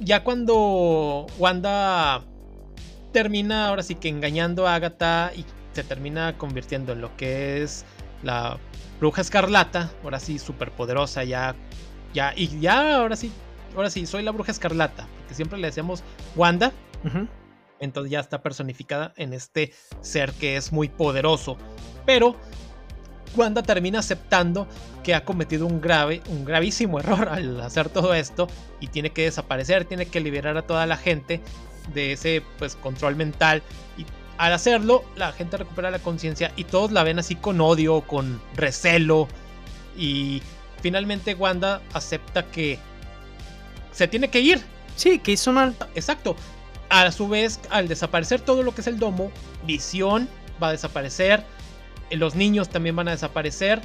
ya cuando Wanda termina ahora sí que engañando a Agatha y se termina convirtiendo en lo que es la bruja escarlata, ahora sí súper poderosa ya, ya, y ya ahora sí, ahora sí, soy la bruja escarlata, porque siempre le decíamos Wanda, entonces ya está personificada en este ser que es muy poderoso. Pero Wanda termina aceptando que ha cometido un grave, un gravísimo error al hacer todo esto y tiene que desaparecer, tiene que liberar a toda la gente de ese pues control mental al hacerlo la gente recupera la conciencia y todos la ven así con odio, con recelo y finalmente Wanda acepta que se tiene que ir. Sí, que hizo mal. Exacto a su vez, al desaparecer todo lo que es el domo, Visión va a desaparecer, eh, los niños también van a desaparecer,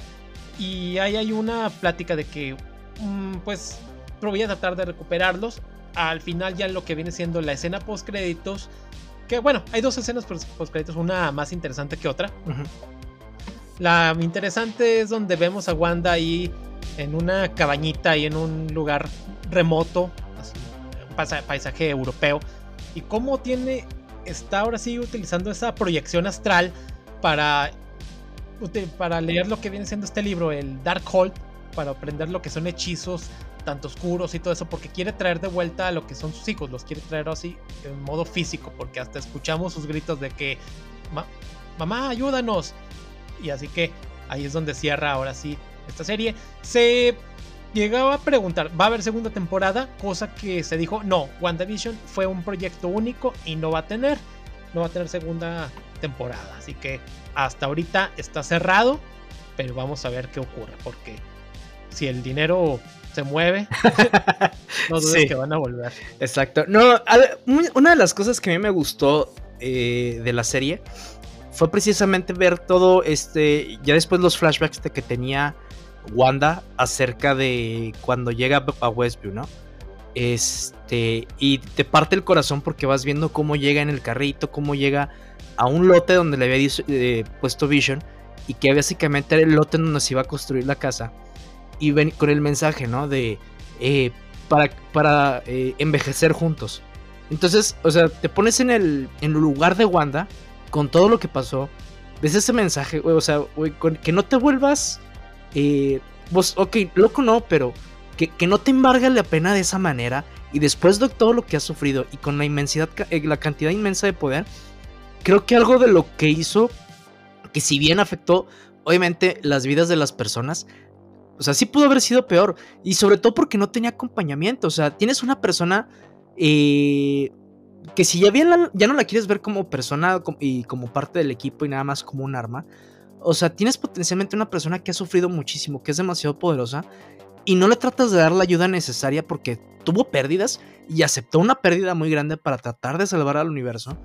y ahí hay una plática de que, mm, pues, voy a tratar de recuperarlos. Al final ya lo que viene siendo la escena post créditos, que bueno, hay dos escenas post créditos, una más interesante que otra. La interesante es donde vemos a Wanda ahí en una cabañita y en un lugar remoto, paisaje europeo, y cómo tiene, está ahora sí utilizando esa proyección astral para, para leer lo que viene siendo este libro, el Darkhold, para aprender lo que son hechizos tanto oscuros y todo eso, porque quiere traer de vuelta a lo que son sus hijos, los quiere traer así en modo físico, porque hasta escuchamos sus gritos de que, mamá, ayúdanos. Y así que ahí es donde cierra ahora sí esta serie. Se llegaba a preguntar, ¿va a haber segunda temporada? Cosa que se dijo, no, WandaVision fue un proyecto único y no va a tener, no va a tener segunda temporada. Así que hasta ahorita está cerrado, pero vamos a ver qué ocurre, porque si el dinero se mueve, no dudes que van a volver. Exacto. No, una de las cosas que a mí me gustó eh, de la serie fue precisamente ver todo este, ya después los flashbacks de que tenía Wanda acerca de cuando llega a Westview, ¿no? Este, y te parte el corazón porque vas viendo cómo llega en el carrito, cómo llega a un lote donde le había eh, puesto Vision y que básicamente era el lote donde se iba a construir la casa. Y con el mensaje, ¿no? De eh, para, para eh, envejecer juntos. Entonces, o sea, te pones en el, en el lugar de Wanda con todo lo que pasó. Ves ese mensaje, güey, o sea, güey, que no te vuelvas. Eh, vos, ok, loco no, pero que, que, no te embarga la pena de esa manera. Y después de todo lo que has sufrido y con la inmensidad, la cantidad inmensa de poder, creo que algo de lo que hizo, que si bien afectó, obviamente, las vidas de las personas, o sea, sí pudo haber sido peor. Y sobre todo porque no tenía acompañamiento. O sea, tienes una persona eh, que si ya, bien ya no la quieres ver como persona y como parte del equipo y nada más como un arma. O sea, tienes potencialmente una persona que ha sufrido muchísimo, que es demasiado poderosa. Y no le tratas de dar la ayuda necesaria porque tuvo pérdidas y aceptó una pérdida muy grande para tratar de salvar al universo.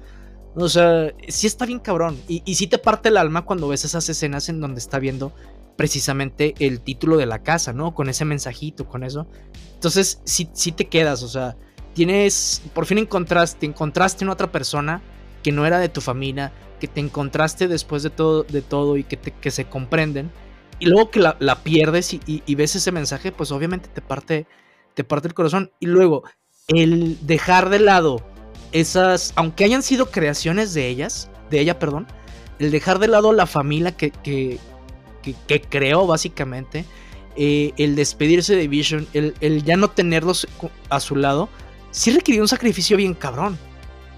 O sea, sí está bien cabrón. Y, y sí te parte el alma cuando ves esas escenas en donde está viendo precisamente el título de la casa, ¿no? Con ese mensajito, con eso. Entonces, sí, sí te quedas, o sea, tienes, por fin encontraste, encontraste una otra persona que no era de tu familia, que te encontraste después de todo, de todo y que, que se comprenden. Y luego que la, pierdes y, ves ese mensaje, pues obviamente te parte, te parte el corazón. Y luego, el dejar de lado esas, aunque hayan sido creaciones de ellas, de ella, perdón, el dejar de lado la familia que, que, creó básicamente, eh, el despedirse de Vision, el, ya no tenerlos a su lado, sí requirió un sacrificio bien cabrón.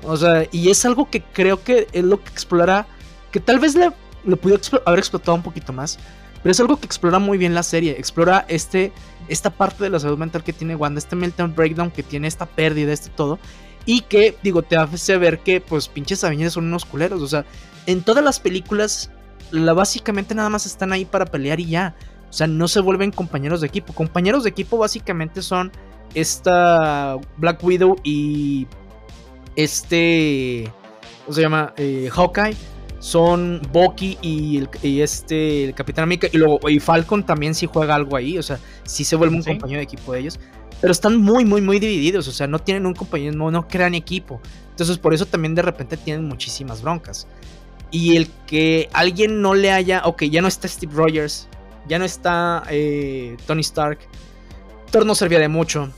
O sea, y es algo que creo que es lo que explora, que tal vez le, le pudo haber explotado un poquito más, pero es algo que explora muy bien la serie, explora este, esta parte de la salud mental que tiene Wanda, este meltdown breakdown que tiene esta pérdida, este todo, y que, digo, te hace ver que, pues, pinches Avengers son unos culeros, o sea, en todas las películas la, básicamente nada más están ahí para pelear y ya. O sea, no se vuelven compañeros de equipo. Compañeros de equipo básicamente son esta Black Widow y este, ¿cómo se llama? Eh, Hawkeye. Son Bucky y, este el Capitán América y luego y Falcon también sí juega algo ahí, o sea, sí se vuelve un compañero de equipo de ellos, pero están muy muy muy divididos, o sea, no tienen un compañero, no, no crean equipo. Entonces, por eso también de repente tienen muchísimas broncas. Y el que alguien no le haya. Ok, ya no está Steve Rogers. Ya no está eh, Tony Stark. Thor no servía de mucho.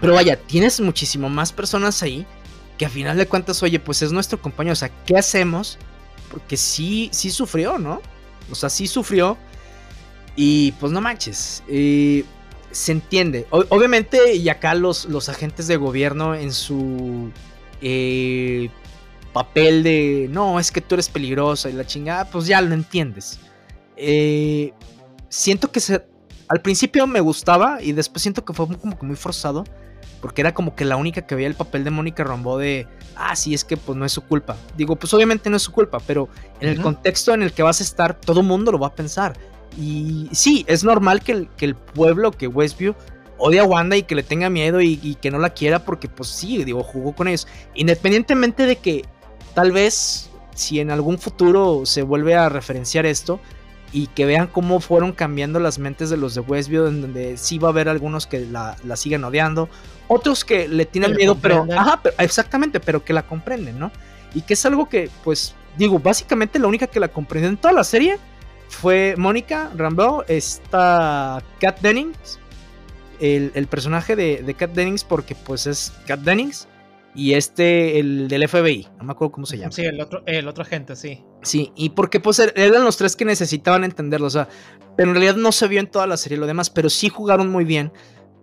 Pero vaya, tienes muchísimo más personas ahí. Que a final de cuentas, oye, pues es nuestro compañero. O sea, ¿qué hacemos? Porque sí, sí sufrió, ¿no? O sea, sí sufrió. Y pues no manches. Eh, se entiende. obviamente, y acá los, los agentes de gobierno en su eh, papel de, no, es que tú eres peligrosa y la chingada, pues ya lo entiendes. Eh, siento que se, al principio me gustaba y después siento que fue como que muy forzado. Porque era como que la única que veía el papel de Mónica Rambeau de, ah, sí, es que pues no es su culpa. Digo, pues obviamente no es su culpa, pero en el contexto en el que vas a estar, todo el mundo lo va a pensar. Y sí, es normal que el, que el pueblo, que Westview, odia a Wanda y que le tenga miedo y, y, que no la quiera porque pues sí, digo, jugó con ellos. Independientemente de que Tal vez si en algún futuro se vuelve a referenciar esto y que vean cómo fueron cambiando las mentes de los de Westview, en donde sí va a haber algunos que la, la siguen odiando, otros que le tienen miedo, pero, ajá, exactamente, pero que la comprenden, ¿no? Y que es algo que, pues, digo, básicamente la única que la comprendió en toda la serie fue Mónica Rambeau, esta Kat Dennings, el, el personaje de, de Kat Dennings, porque pues es Kat Dennings y este, el del FBI, no me acuerdo cómo se llama. Sí, el otro, el otro agente, sí. Sí, y porque pues er, eran los tres que necesitaban entenderlo, o sea, pero en realidad no se vio en toda la serie lo demás, pero sí jugaron muy bien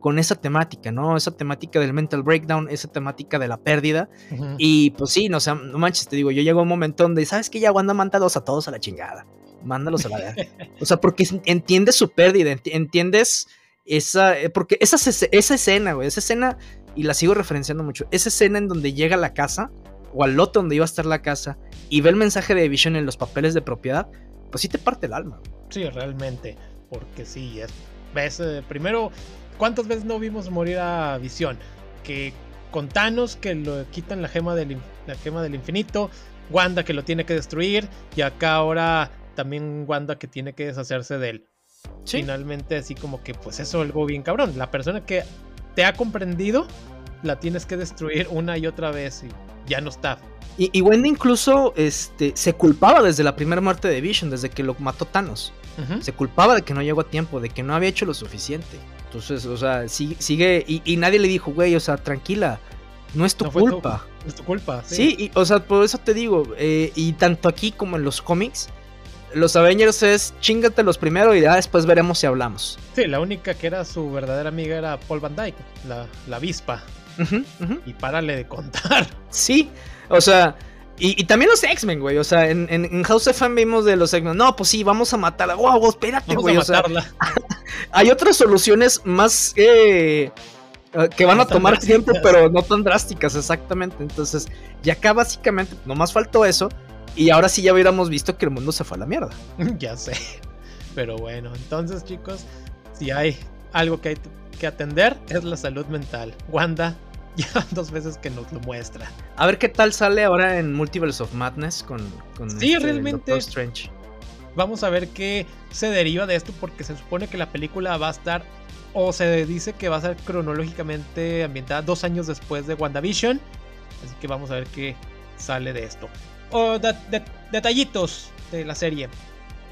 con esa temática, ¿no? Esa temática del mental breakdown, esa temática de la pérdida. Y pues sí, no, o sea, no manches, te digo, yo llego a un momento donde, ¿sabes que Ya Wanda mándalos a todos a la chingada. Mándalos a la verga. o sea, porque entiendes su pérdida, entiendes esa, eh, porque esa, esa escena, güey, esa escena y la sigo referenciando mucho. Esa escena en donde llega a la casa, o al lote donde iba a estar la casa, y ve el mensaje de Vision en los papeles de propiedad, pues sí te parte el alma. Sí, realmente, porque sí, es ves, eh, primero, ¿cuántas veces no vimos morir a Visión? Que con Thanos que lo quitan la gema del, la gema del infinito, Wanda que lo tiene que destruir, y acá ahora también Wanda que tiene que deshacerse de él. Finalmente, así como que, pues eso es algo bien cabrón. La persona que te ha comprendido, la tienes que destruir una y otra vez y ya no está. Y, y Wendy incluso este, se culpaba desde la primera muerte de Vision, desde que lo mató Thanos. Se culpaba de que no llegó a tiempo, de que no había hecho lo suficiente. Entonces, o sea, sigue, y, nadie le dijo, güey, o sea, tranquila, no es tu culpa. es tu culpa, sí. Sí, y, o sea, por eso te digo, eh, y tanto aquí como en los cómics, los Avengers es chingate los primero y ya después veremos si hablamos. Sí, la única que era su verdadera amiga era Paul Van Dyke, la, la avispa. Y párale de contar. Sí, o sea, y, también los X-Men, güey. O sea, en, House of Fame vimos de los X-Men. No, pues sí, vamos a matarla. Wow, espérate, güey. O sea, hay otras soluciones más eh, que van a tomar tiempo, pero no tan drásticas, exactamente. Entonces, ya acá básicamente nomás faltó eso. Y ahora sí ya hubiéramos visto que el mundo se fue a la mierda. ya sé. Pero bueno, entonces, chicos, si hay algo que hay que atender, es la salud mental. Wanda, ya dos veces que nos lo muestra. A ver qué tal sale ahora en Multiverse of Madness con, con sí, este realmente, Strange. Vamos a ver qué se deriva de esto porque se supone que la película va a estar o se dice que va a ser cronológicamente ambientada dos años después de WandaVision. Así que vamos a ver qué sale de esto. O detallitos de la serie.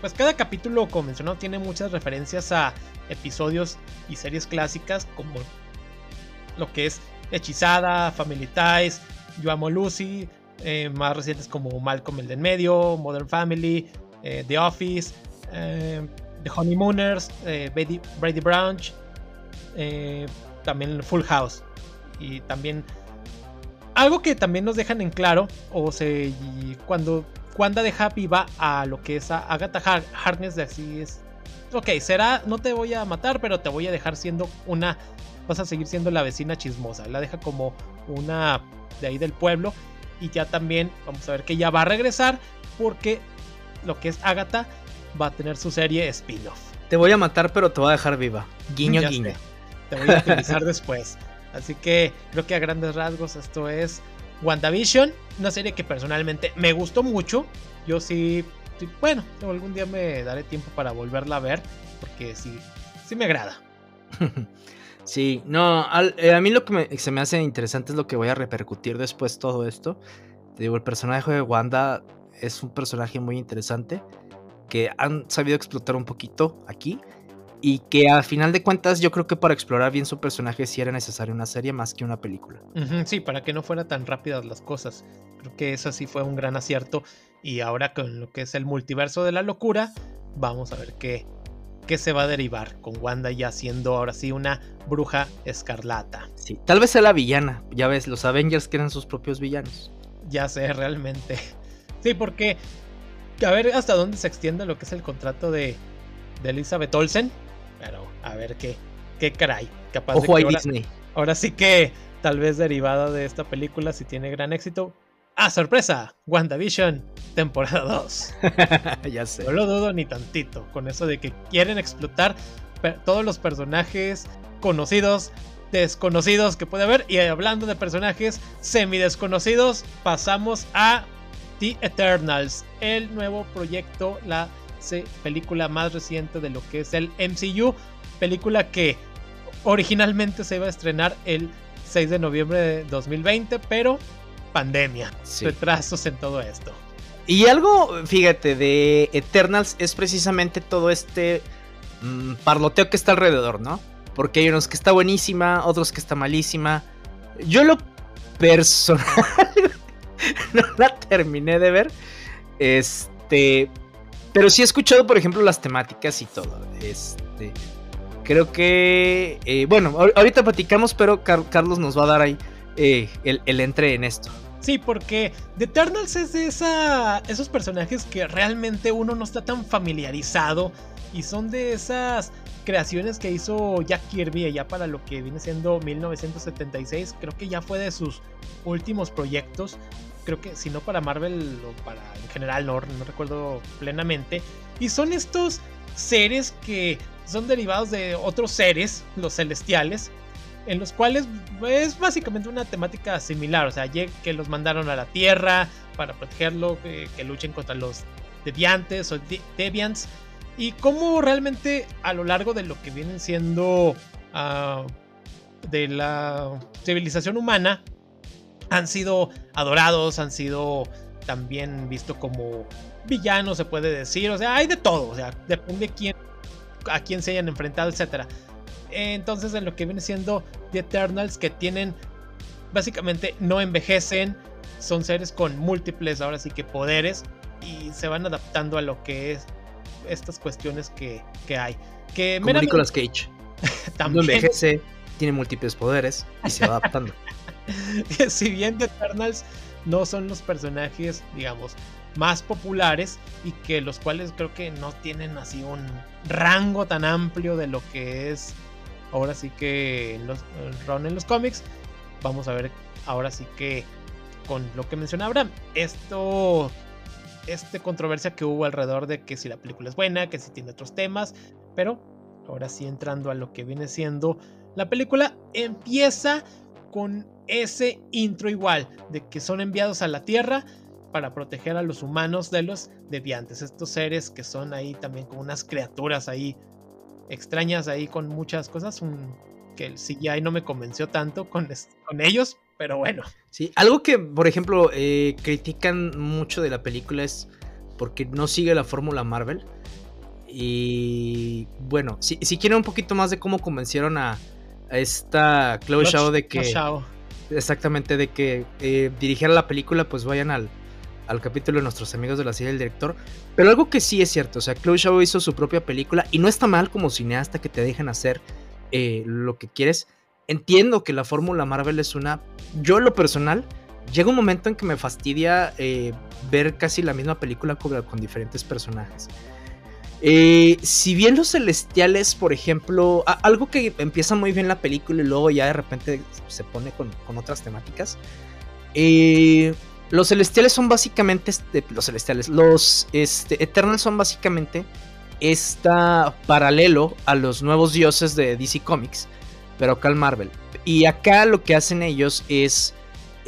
Pues cada capítulo, como mencionado, tiene muchas referencias a episodios y series clásicas como lo que es Hechizada, Family Ties, Yo Amo Lucy, eh, más recientes como Malcolm el de en medio, Modern Family, eh, The Office, eh, The Honeymooners, Brady, Brady Branch, también Full House. Y también algo que también nos dejan en claro, o se cuando Wanda deja viva a lo que es a Agatha Harkness, así es. Ok, será, no te voy a matar, pero te voy a dejar siendo una vas a seguir siendo la vecina chismosa. La deja como una de ahí del pueblo. Y ya también vamos a ver que ya va a regresar porque lo que es Agatha va a tener su serie spin-off. Te voy a matar pero te voy a dejar viva. Guiño, guiño. Te voy a utilizar después. Así que creo que a grandes rasgos esto es WandaVision. Una serie que personalmente me gustó mucho. Yo sí, bueno, algún día me daré tiempo para volverla a ver. Porque sí, sí me agrada. Sí, no, eh, a mí lo que se me hace interesante es lo que voy a repercutir después todo esto. Te digo, el personaje de Wanda es un personaje muy interesante que han sabido explotar un poquito aquí y que a final de cuentas yo creo que para explorar bien su personaje sí era necesaria una serie más que una película. sí, para que no fueran tan rápidas las cosas. Creo que eso sí fue un gran acierto y ahora con lo que es el multiverso de la locura, vamos a ver qué, qué se va a derivar con Wanda ya siendo ahora sí una bruja escarlata. Sí, tal vez sea la villana. Ya ves, los Avengers que eran sus propios villanos. Ya sé, realmente. Sí, porque a ver hasta dónde se extiende lo que es el contrato de, de Elizabeth Olsen. A ver qué, qué caray. Capaz Ojo de ahora, Disney. Ahora sí que tal vez derivada de esta película, si tiene gran éxito, ¡Ah, sorpresa! WandaVision, temporada 2. ya sé. No lo dudo ni tantito con eso de que quieren explotar todos los personajes conocidos, desconocidos que puede haber. Y hablando de personajes semi desconocidos, pasamos a The Eternals, el nuevo proyecto, la película más reciente de lo que es el MCU. Película que originalmente se iba a estrenar el 6 de noviembre de 2020, pero pandemia, retrasos en todo esto. Y algo, fíjate, de Eternals es precisamente todo este mm, parloteo que está alrededor, ¿no? Porque hay unos que está buenísima, otros que está malísima. Yo lo personal no la terminé de ver. Este, pero sí he escuchado, por ejemplo, las temáticas y todo. Este, creo que, eh, bueno, ahorita platicamos, pero Carlos nos va a dar ahí eh, el, entre en esto. Sí, porque The Eternals es de esa, esos personajes que realmente uno no está tan familiarizado y son de esas creaciones que hizo Jack Kirby ya para lo que viene siendo 1976. Creo que ya fue de sus últimos proyectos. Creo que si no para Marvel o para en general, no, recuerdo plenamente. Y son estos seres que son derivados de otros seres, los celestiales, en los cuales es básicamente una temática similar, o sea, que los mandaron a la Tierra para protegerlo, que, luchen contra los deviantes o deviants, y cómo realmente a lo largo de lo que vienen siendo uh, de la civilización humana, han sido adorados, han sido también visto como villanos, se puede decir. O sea, hay de todo. O sea, depende quién, a quién se hayan enfrentado, etc. Entonces, en lo que viene siendo The Eternals, que tienen básicamente no envejecen, son seres con múltiples, ahora sí que poderes, y se van adaptando a lo que es estas cuestiones que, que hay. Que Como Nicolas Cage. también. No envejece, tiene múltiples poderes y se va adaptando. si bien The Eternals no son los personajes, digamos, más populares y que los cuales creo que no tienen así un rango tan amplio de lo que es ahora sí que los, Ron en los cómics. Vamos a ver ahora sí que con lo que menciona esto, este controversia que hubo alrededor de que si la película es buena, que si tiene otros temas, pero ahora sí entrando a lo que viene siendo la película, empieza con ese intro igual, de que son enviados a la Tierra para proteger a los humanos de los deviantes, estos seres que son ahí también como unas criaturas ahí extrañas ahí con muchas cosas, que el CGI no me convenció tanto con, con ellos, pero bueno. Sí, algo que, por ejemplo, eh, critican mucho de la película es porque no sigue la fórmula Marvel. Y bueno, si, si quieren un poquito más de cómo convencieron a esta Chloe Shao de que... Exactamente, de que eh, dirigiera la película, pues vayan al, al capítulo de nuestros amigos de la serie del director. Pero algo que sí es cierto, o sea, Chloe Shao hizo su propia película y no está mal como cineasta que te dejen hacer eh, lo que quieres. Entiendo que la fórmula Marvel es una... Yo en lo personal, llega un momento en que me fastidia eh, ver casi la misma película con diferentes personajes. Eh, si bien los celestiales, por ejemplo, algo que empieza muy bien la película y luego ya de repente se pone con, otras temáticas. Eh, los celestiales son básicamente, este, los celestiales, los este, Eternals son básicamente esta paralelo a los nuevos dioses de DC Comics, pero acá al Marvel. Y acá lo que hacen ellos es,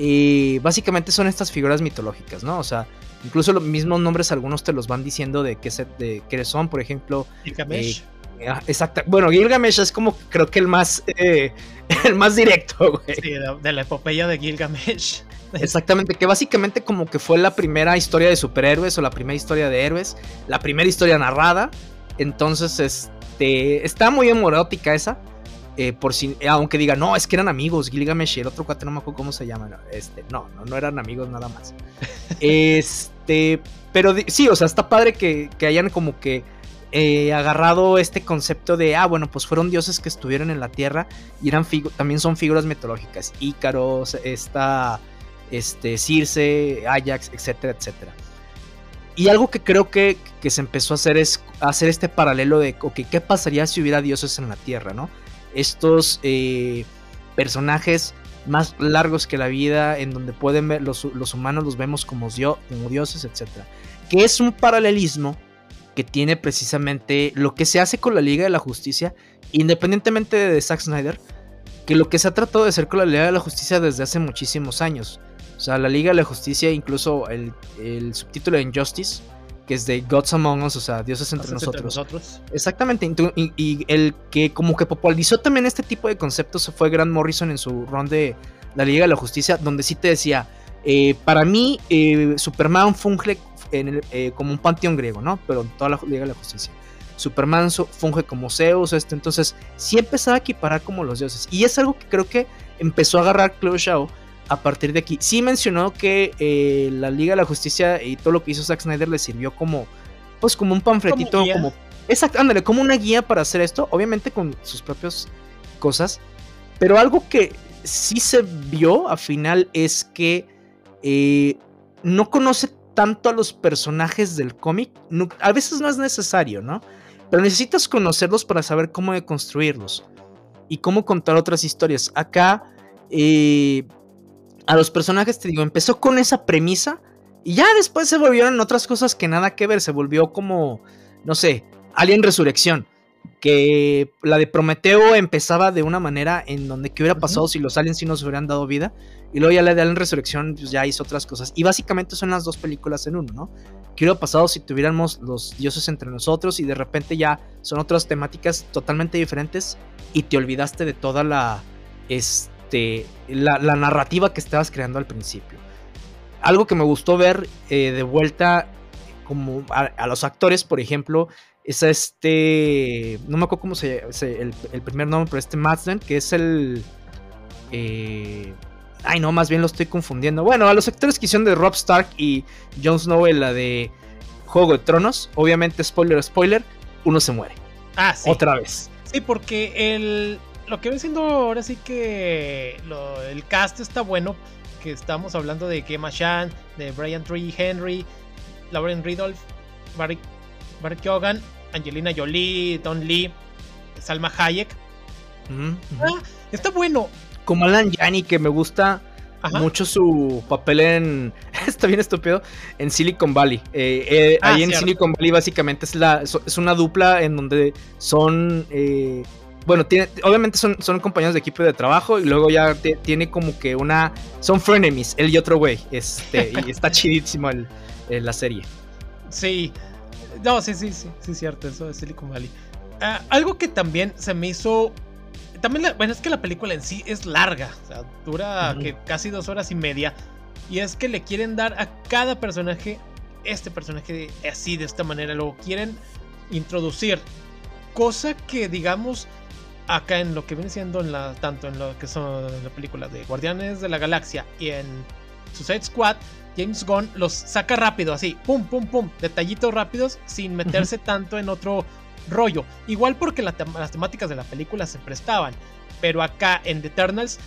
eh, básicamente son estas figuras mitológicas, ¿no? O sea, Incluso los mismos nombres, algunos te los van diciendo de qué, se, de qué son, por ejemplo. Gilgamesh. Eh, ah, exacto. Bueno, Gilgamesh es como creo que el más, eh, el más directo, güey. Sí, de, la epopeya de Gilgamesh. Exactamente, que básicamente como que fue la primera historia de superhéroes o la primera historia de héroes, la primera historia narrada. Entonces, este, está muy homorótica esa. Eh, por si, aunque diga, no, es que eran amigos, Gilgamesh y el otro cuate no me acuerdo cómo se llama. Este, no, no, no eran amigos nada más. este, pero sí, o sea, está padre que, hayan como que eh, agarrado este concepto de, ah, bueno, pues fueron dioses que estuvieron en la tierra y eran también son figuras mitológicas. Ícaros, esta, este, Circe, Ajax, etcétera, etcétera. Y algo que creo que, que, se empezó a hacer es hacer este paralelo de, ok, ¿qué pasaría si hubiera dioses en la tierra, no? Estos eh, personajes más largos que la vida, en donde pueden ver los, humanos los vemos como, como dioses, etc. Que es un paralelismo que tiene precisamente lo que se hace con la Liga de la Justicia, independientemente de Zack Snyder, que lo que se ha tratado de hacer con la Liga de la Justicia desde hace muchísimos años. O sea, la Liga de la Justicia, incluso el, el subtítulo de Injustice, que es de Gods Among Us, o sea, dioses entre, nosotros. Exactamente, y, el que como que popularizó también este tipo de conceptos fue Grant Morrison en su run de la Liga de la Justicia, donde sí te decía, eh, para mí eh, Superman funge en eh, como un panteón griego, ¿no? Pero en toda la Liga de la Justicia. Superman funge como Zeus, este, entonces sí empezaba a equiparar como los dioses. Y es algo que creo que empezó a agarrar Chloe Shaw a partir de aquí. Sí mencionó que eh, la Liga de la Justicia y todo lo que hizo Zack Snyder le sirvió como, pues como un panfletito, como, exacto, ándale, como una guía para hacer esto, obviamente con sus propias cosas, pero algo que sí se vio al final es que eh, no conoce tanto a los personajes del cómic, a veces no es necesario, ¿no? Pero necesitas conocerlos para saber cómo construirlos y cómo contar otras historias. Acá eh, a los personajes, te digo, empezó con esa premisa y ya después se volvieron otras cosas que nada que ver, se volvió como, no sé, Alien Resurrección, que la de Prometeo empezaba de una manera en donde qué hubiera pasado si los aliens sí nos hubieran dado vida, y luego ya la de Alien Resurrección pues, ya hizo otras cosas. Y básicamente son las dos películas en uno, ¿no? ¿Qué hubiera pasado si tuviéramos los dioses entre nosotros y de repente ya son otras temáticas totalmente diferentes y te olvidaste de toda la, este, la, narrativa que estabas creando al principio? Algo que me gustó ver eh, de vuelta como a, los actores, por ejemplo, es este, no me acuerdo cómo se, el, el, primer nombre, pero este Madsden, que es el... Eh, Ay, no, más bien lo estoy confundiendo. Bueno, a los actores que hicieron de Rob Stark y Jon Snow en la de Juego de Tronos, obviamente, spoiler, spoiler, uno se muere. Ah, sí. Otra vez. Sí, porque el, lo que ven siendo ahora sí que el cast está bueno. Que estamos hablando de Gemma Chan, de Brian Tree Henry, Lauren Ridolph, Barry, Barry Keoghan, Angelina Jolie, Don Lee, Salma Hayek. Ah, está bueno como Alan Yanni, que me gusta mucho su papel en. está bien estúpido. En Silicon Valley. Eh, eh, ah, ahí en Silicon Valley, básicamente, es, la, es una dupla en donde son. Eh, bueno, tiene, obviamente son, son compañeros de equipo de trabajo y luego ya tiene como que una. Son frenemies, él y otro güey. Este, y está chidísimo el, la serie. Sí. No, sí, sí, sí, sí, cierto, eso de Silicon Valley. Ah, algo que también se me hizo también, bueno, es que la película en sí es larga, o sea, dura que casi dos horas y media. Y es que le quieren dar a cada personaje este personaje así, de esta manera. Lo quieren introducir. Cosa que, digamos, acá en lo que viene siendo en la, tanto en lo que son la película de Guardianes de la Galaxia y en Suicide Squad, James Gunn los saca rápido, así, pum, pum, pum, detallitos rápidos, sin meterse tanto en otro rollo. Igual porque las temáticas de la película se prestaban. Pero acá en The Eternals,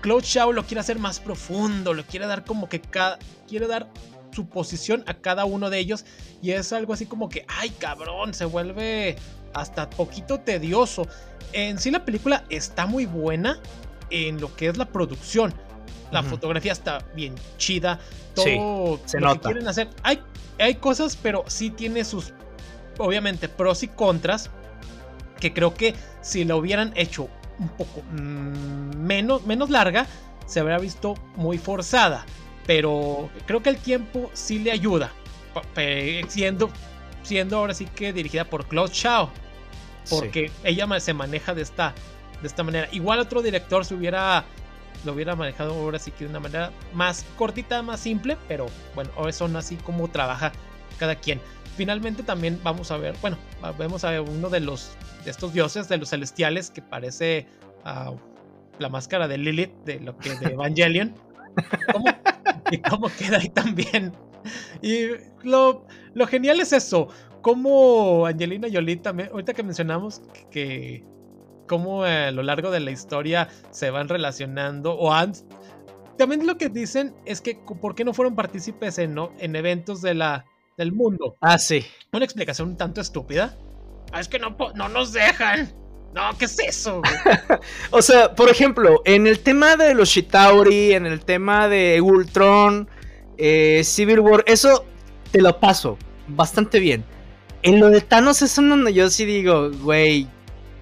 Claude Shaw lo quiere hacer más profundo, lo quiere dar como que cada. quiere dar su posición a cada uno de ellos. Y es algo así como que, ay cabrón, se vuelve hasta poquito tedioso. En sí la película está muy buena en lo que es la producción. La fotografía está bien chida. Todo se lo nota. que quieren hacer. Hay, hay cosas, pero sí tiene sus obviamente pros y contras, que creo que si la hubieran hecho un poco mm, menos, menos larga, se habría visto muy forzada. Pero creo que el tiempo sí le ayuda. Siendo, siendo ahora sí que dirigida por Claude Shaw. Porque ella se maneja de esta, de esta manera. Igual otro director se hubiera lo hubiera manejado ahora sí que de una manera más cortita, más simple, pero bueno, ahora son así como trabaja cada quien finalmente también vamos a ver, bueno, vemos a uno de los de estos dioses, de los celestiales, que parece a la máscara de Lilith, de lo que de Evangelion. y cómo queda ahí también. Y lo, lo genial es eso, como Angelina Jolie también, ahorita que mencionamos que, cómo a lo largo de la historia se van relacionando o han también lo que dicen es que por qué no fueron partícipes en, en eventos de la del mundo. Ah, sí. Una explicación un tanto estúpida. Ah, es que no, no nos dejan. No, ¿qué es eso? o sea, por ejemplo, en el tema de los Shitauri, en el tema de Ultron, eh, Civil War, eso te lo paso bastante bien. En lo de Thanos es donde yo sí digo, güey,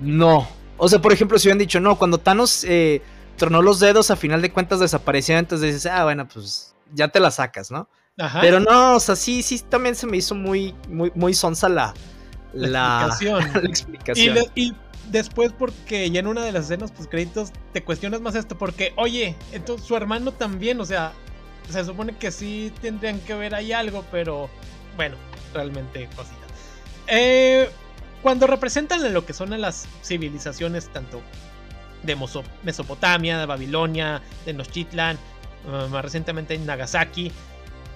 no. O sea, por ejemplo, si hubieran dicho, no, cuando Thanos eh, tronó los dedos, a final de cuentas desapareció, entonces dices, ah, bueno, pues ya te la sacas, ¿no? Pero no, o sea, sí, sí, también se me hizo muy, muy, muy sonsa la, la, explicación. Y, después, porque ya en una de las escenas, pues créditos, te cuestionas más esto, porque, oye, entonces su hermano también, o sea, se supone que sí tendrían que ver ahí algo, pero bueno, realmente cositas. Eh, cuando representan lo que son las civilizaciones, tanto de Mesopotamia, de Babilonia, de Nochitlan, uh, más recientemente en Nagasaki,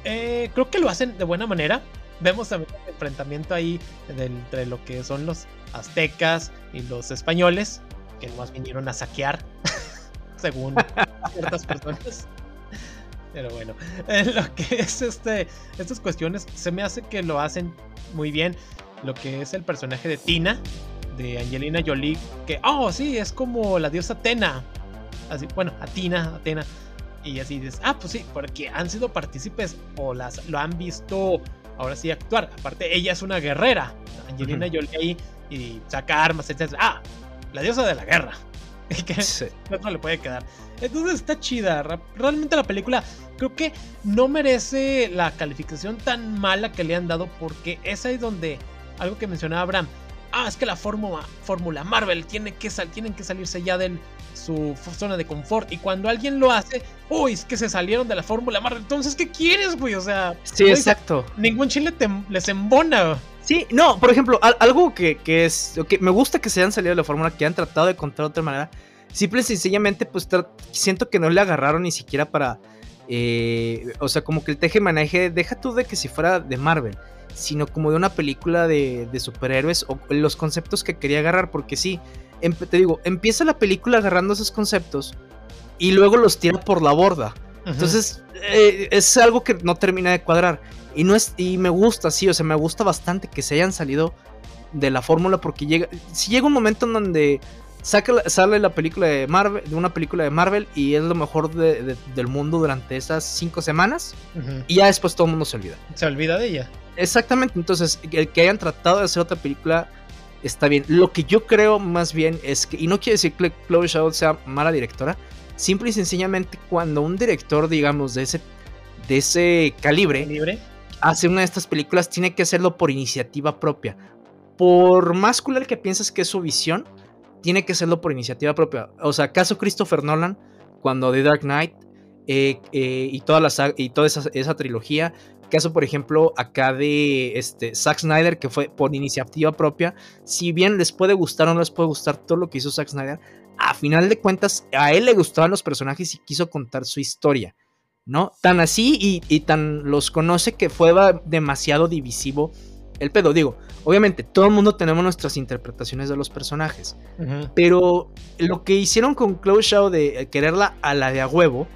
eh, creo que lo hacen de buena manera. Vemos también el enfrentamiento ahí entre lo que son los aztecas y los españoles, que más vinieron a saquear, según ciertas personas. Pero bueno, lo que es este, estas cuestiones, se me hace que lo hacen muy bien. Lo que es el personaje de Tina, de Angelina Jolie, que, oh, sí, es como la diosa Atena. Así, bueno, Atina, Atena. Y así dices, ah, pues sí, porque han sido partícipes o las lo han visto ahora sí actuar. Aparte, ella es una guerrera. Angelina Jolie ahí y saca armas, etc. Ah, la diosa de la guerra. que no le puede quedar. Entonces está chida. Realmente la película creo que no merece la calificación tan mala que le han dado porque es ahí donde algo que mencionaba Abraham. Ah, es que la fórmula, fórmula Marvel tiene que tienen que salirse ya de su zona de confort. Y cuando alguien lo hace, uy, es que se salieron de la fórmula Marvel. Entonces, ¿qué quieres, güey? O sea, sí, exacto. Ningún chile les embona. Sí, no, por ejemplo, algo que, que es. Que me gusta que se hayan salido de la fórmula, que han tratado de contar de otra manera. Simple y sencillamente, pues siento que no le agarraron ni siquiera para. Eh, o sea, como que el teje maneje, deja tú de que si fuera de Marvel, sino como de una película de, superhéroes o los conceptos que quería agarrar, porque sí, te digo, empieza la película agarrando esos conceptos y luego los tira por la borda. Entonces, eh, es algo que no termina de cuadrar. Y, no es, y me gusta, sí, o sea, me gusta bastante que se hayan salido de la fórmula porque llega, si llega un momento en donde sale la película de Marvel, de una película de Marvel y es lo mejor del mundo durante esas cinco semanas y ya después todo el mundo se olvida. Se olvida de ella. Exactamente, entonces el que hayan tratado de hacer otra película está bien. Lo que yo creo más bien es que, y no quiere decir que Chloe Shadow sea mala directora, simple y sencillamente cuando un director, digamos, de ese, de ese calibre, hace una de estas películas, tiene que hacerlo por iniciativa propia. Por más cool que piensas que es su visión, tiene que hacerlo por iniciativa propia. O sea, caso Christopher Nolan, cuando The Dark Knight eh, eh, y toda, y toda esa, trilogía, caso por ejemplo acá de este, Zack Snyder, que fue por iniciativa propia, si bien les puede gustar o no les puede gustar todo lo que hizo Zack Snyder, a final de cuentas a él le gustaban los personajes y quiso contar su historia. ¿No? Tan así y, y tan los conoce que fue demasiado divisivo el pedo. Digo, obviamente todo el mundo tenemos nuestras interpretaciones de los personajes, pero lo que hicieron con Chloe Shaw de quererla a la de a huevo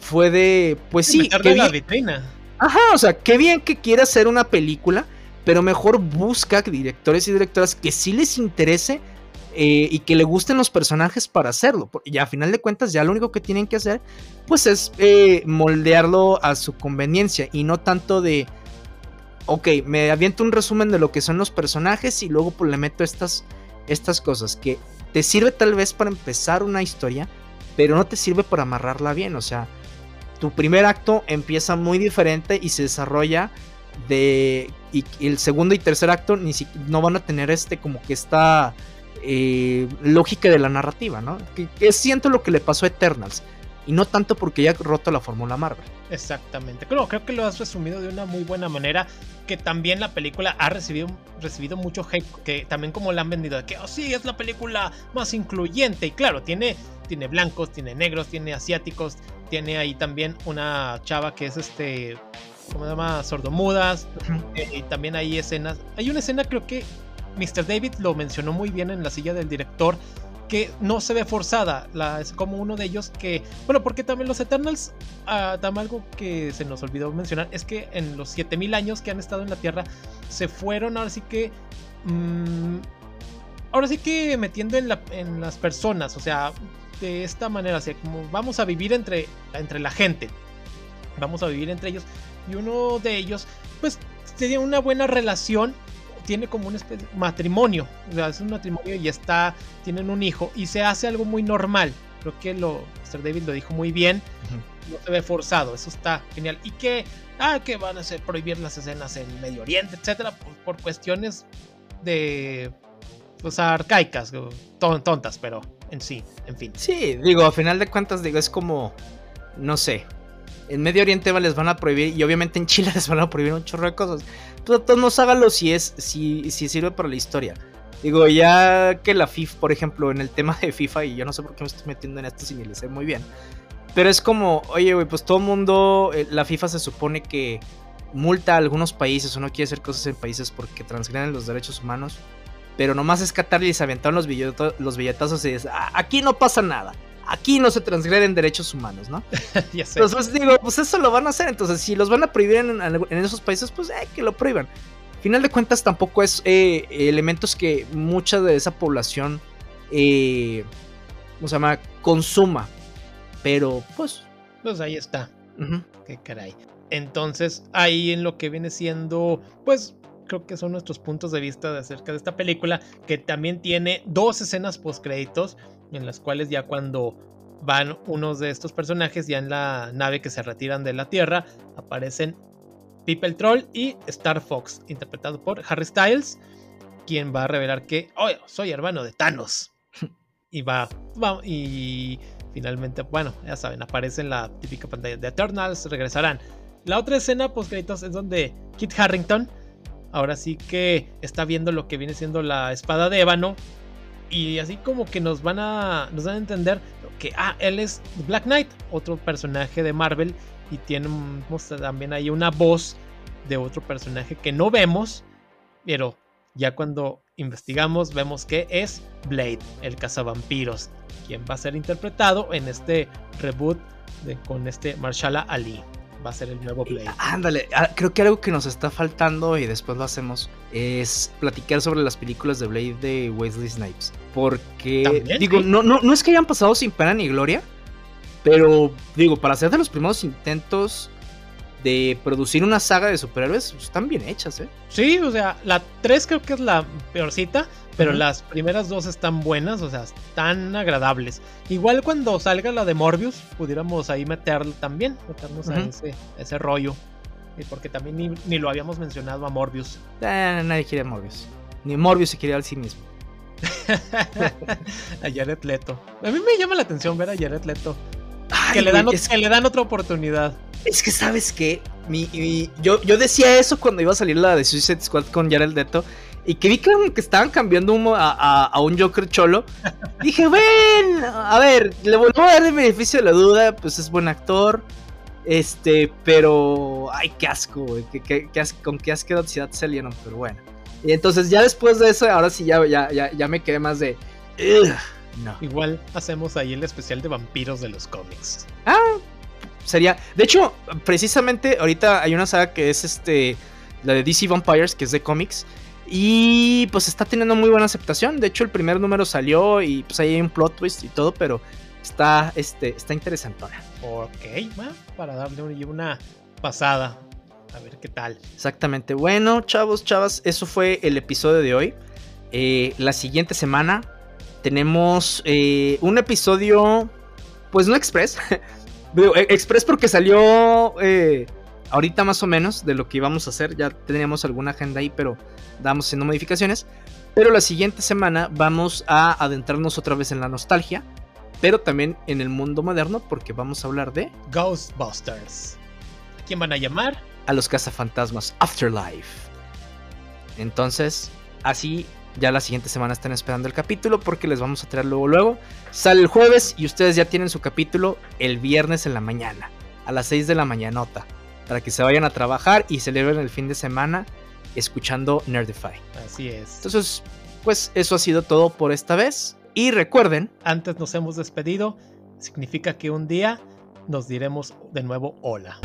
fue de, pues sí, que la vitrina. Ajá, o sea, qué bien que quiera hacer una película, pero mejor busca directores y directoras que sí les interese eh, y que le gusten los personajes para hacerlo. Y a final de cuentas, ya lo único que tienen que hacer, pues es eh, moldearlo a su conveniencia y no tanto de ok, me aviento un resumen de lo que son los personajes y luego pues le meto estas, estas cosas que te sirve tal vez para empezar una historia, pero no te sirve para amarrarla bien, o sea, tu primer acto empieza muy diferente y se desarrolla de y, el segundo y tercer acto ni no van a tener este como que esta eh, lógica de la narrativa, ¿no? Que, que siento lo que le pasó a Eternals y no tanto porque ya roto la fórmula Marvel. Exactamente, creo, creo que lo has resumido de una muy buena manera, que también la película ha recibido, recibido mucho hate, que también como la han vendido, que oh, sí, es la película más incluyente, y claro, tiene, tiene blancos, tiene negros, tiene asiáticos, tiene ahí también una chava que es este, ¿cómo se llama? Sordomudas, eh, y también hay escenas, hay una escena creo que Mr. David lo mencionó muy bien en la silla del director, que no se ve forzada. Es como uno de ellos que. Bueno, porque también los Eternals. Uh, también algo que se nos olvidó mencionar es que en los 7000 años que han estado en la Tierra, se fueron ahora sí que. Mm, ahora sí que metiendo en, la, en las personas. O sea, de esta manera. O sea, como vamos a vivir entre, entre la gente. Vamos a vivir entre ellos. Y uno de ellos, pues, tiene una buena relación tiene como un especie matrimonio, o sea, es un matrimonio y está, tienen un hijo y se hace algo muy normal. Creo que lo, Mr. David lo dijo muy bien, no se ve forzado, eso está genial. Y que, ah, que van a prohibir las escenas en Medio Oriente, etcétera, por, cuestiones de, pues, arcaicas, tontas, pero en sí, en fin. Sí, digo, a final de cuentas, digo, es como, no sé, en Medio Oriente les van a prohibir y obviamente en Chile les van a prohibir un chorro de cosas. Todos hágalo si es si, si sirve para la historia. Digo, ya que la FIFA, por ejemplo, en el tema de FIFA, y yo no sé por qué me estoy metiendo en esto si ni le sé muy bien. Pero es como, oye, güey, pues todo mundo, eh, la FIFA se supone que multa a algunos países o no quiere hacer cosas en países porque transgreden los derechos humanos. Pero nomás es Qatar y se aventaron los, billetazos y dices, ah, aquí no pasa nada aquí no se transgreden derechos humanos, ¿no? ya sé. Entonces digo, pues eso lo van a hacer. Entonces, si los van a prohibir en, esos países, pues eh, que lo prohíban. Final de cuentas, tampoco es eh, elementos que mucha de esa población, eh, ¿cómo se llama? Consuma. Pero, pues. Pues ahí está. Qué caray. Entonces, ahí en lo que viene siendo, pues creo que son nuestros puntos de vista de acerca de esta película, que también tiene dos escenas post créditos en las cuales ya cuando van unos de estos personajes ya en la nave que se retiran de la Tierra, aparecen People Troll y Star Fox, interpretado por Harry Styles, quien va a revelar que, oh, soy hermano de Thanos. y va, va, y finalmente, bueno, ya saben, aparece en la típica pantalla de Eternals, regresarán. La otra escena post créditos es donde Kit Harrington ahora sí que está viendo lo que viene siendo la espada de ébano y así como que nos van a nos van a entender que ah él es Black Knight otro personaje de Marvel y tenemos también ahí una voz de otro personaje que no vemos pero ya cuando investigamos vemos que es Blade el cazavampiros quien va a ser interpretado en este reboot de, con este Marshala Ali va a ser el nuevo Blade. Ándale, ah, creo que algo que nos está faltando y después lo hacemos es platicar sobre las películas de Blade de Wesley Snipes. Porque, digo, no, no, no es que hayan pasado sin pena ni gloria, pero digo, para ser de los primeros intentos de producir una saga de superhéroes, pues, están bien hechas, ¿eh? Sí, o sea, la 3 creo que es la peorcita, pero las primeras dos están buenas, o sea, están agradables. Igual cuando salga la de Morbius, pudiéramos ahí meterla también, meternos a ese, ese rollo. Y porque también ni, lo habíamos mencionado a Morbius. Eh, nadie quiere a Morbius. Ni Morbius se quiere al sí mismo. a Jared Leto. A mí me llama la atención ver a Jared Leto. que, le dan, que le dan otra oportunidad. Es que, ¿sabes qué? Mi, yo, yo decía eso cuando iba a salir la de Suicide Squad con Jared Leto. Y que vi que, estaban cambiando a, un Joker cholo. Dije, ven, a ver, le voy a dar el beneficio de la duda. Pues es buen actor. Este, pero. Ay, qué asco, güey. con qué asquerosidad salieron, pero bueno. Y entonces ya después de eso, ahora sí ya, ya, ya, me quedé más de. no. Igual hacemos ahí el especial de vampiros de los cómics. Ah, sería. De hecho, precisamente ahorita hay una saga que es este. La de DC Vampires, que es de cómics. Y pues está teniendo muy buena aceptación. De hecho, el primer número salió y pues ahí hay un plot twist y todo, pero está, este, está interesantona. Ok, bueno, para darle una pasada. A ver qué tal. Exactamente. Bueno, chavos, chavas, eso fue el episodio de hoy. Eh, la siguiente semana tenemos eh, un episodio, pues no express, E, Express porque salió eh, ahorita más o menos de lo que íbamos a hacer. Ya teníamos alguna agenda ahí, pero damos haciendo modificaciones. Pero la siguiente semana vamos a adentrarnos otra vez en la nostalgia, pero también en el mundo moderno porque vamos a hablar de Ghostbusters. ¿A quién van a llamar? A los cazafantasmas Afterlife. Entonces, así ya la siguiente semana están esperando el capítulo porque les vamos a traer luego luego. Sale el jueves y ustedes ya tienen su capítulo el viernes en la mañana, a las 6 de la mañanota, para que se vayan a trabajar y celebren el fin de semana escuchando Nerdify. Así es. Entonces, pues eso ha sido todo por esta vez. Y recuerden, antes nos hemos despedido, significa que un día nos diremos de nuevo hola.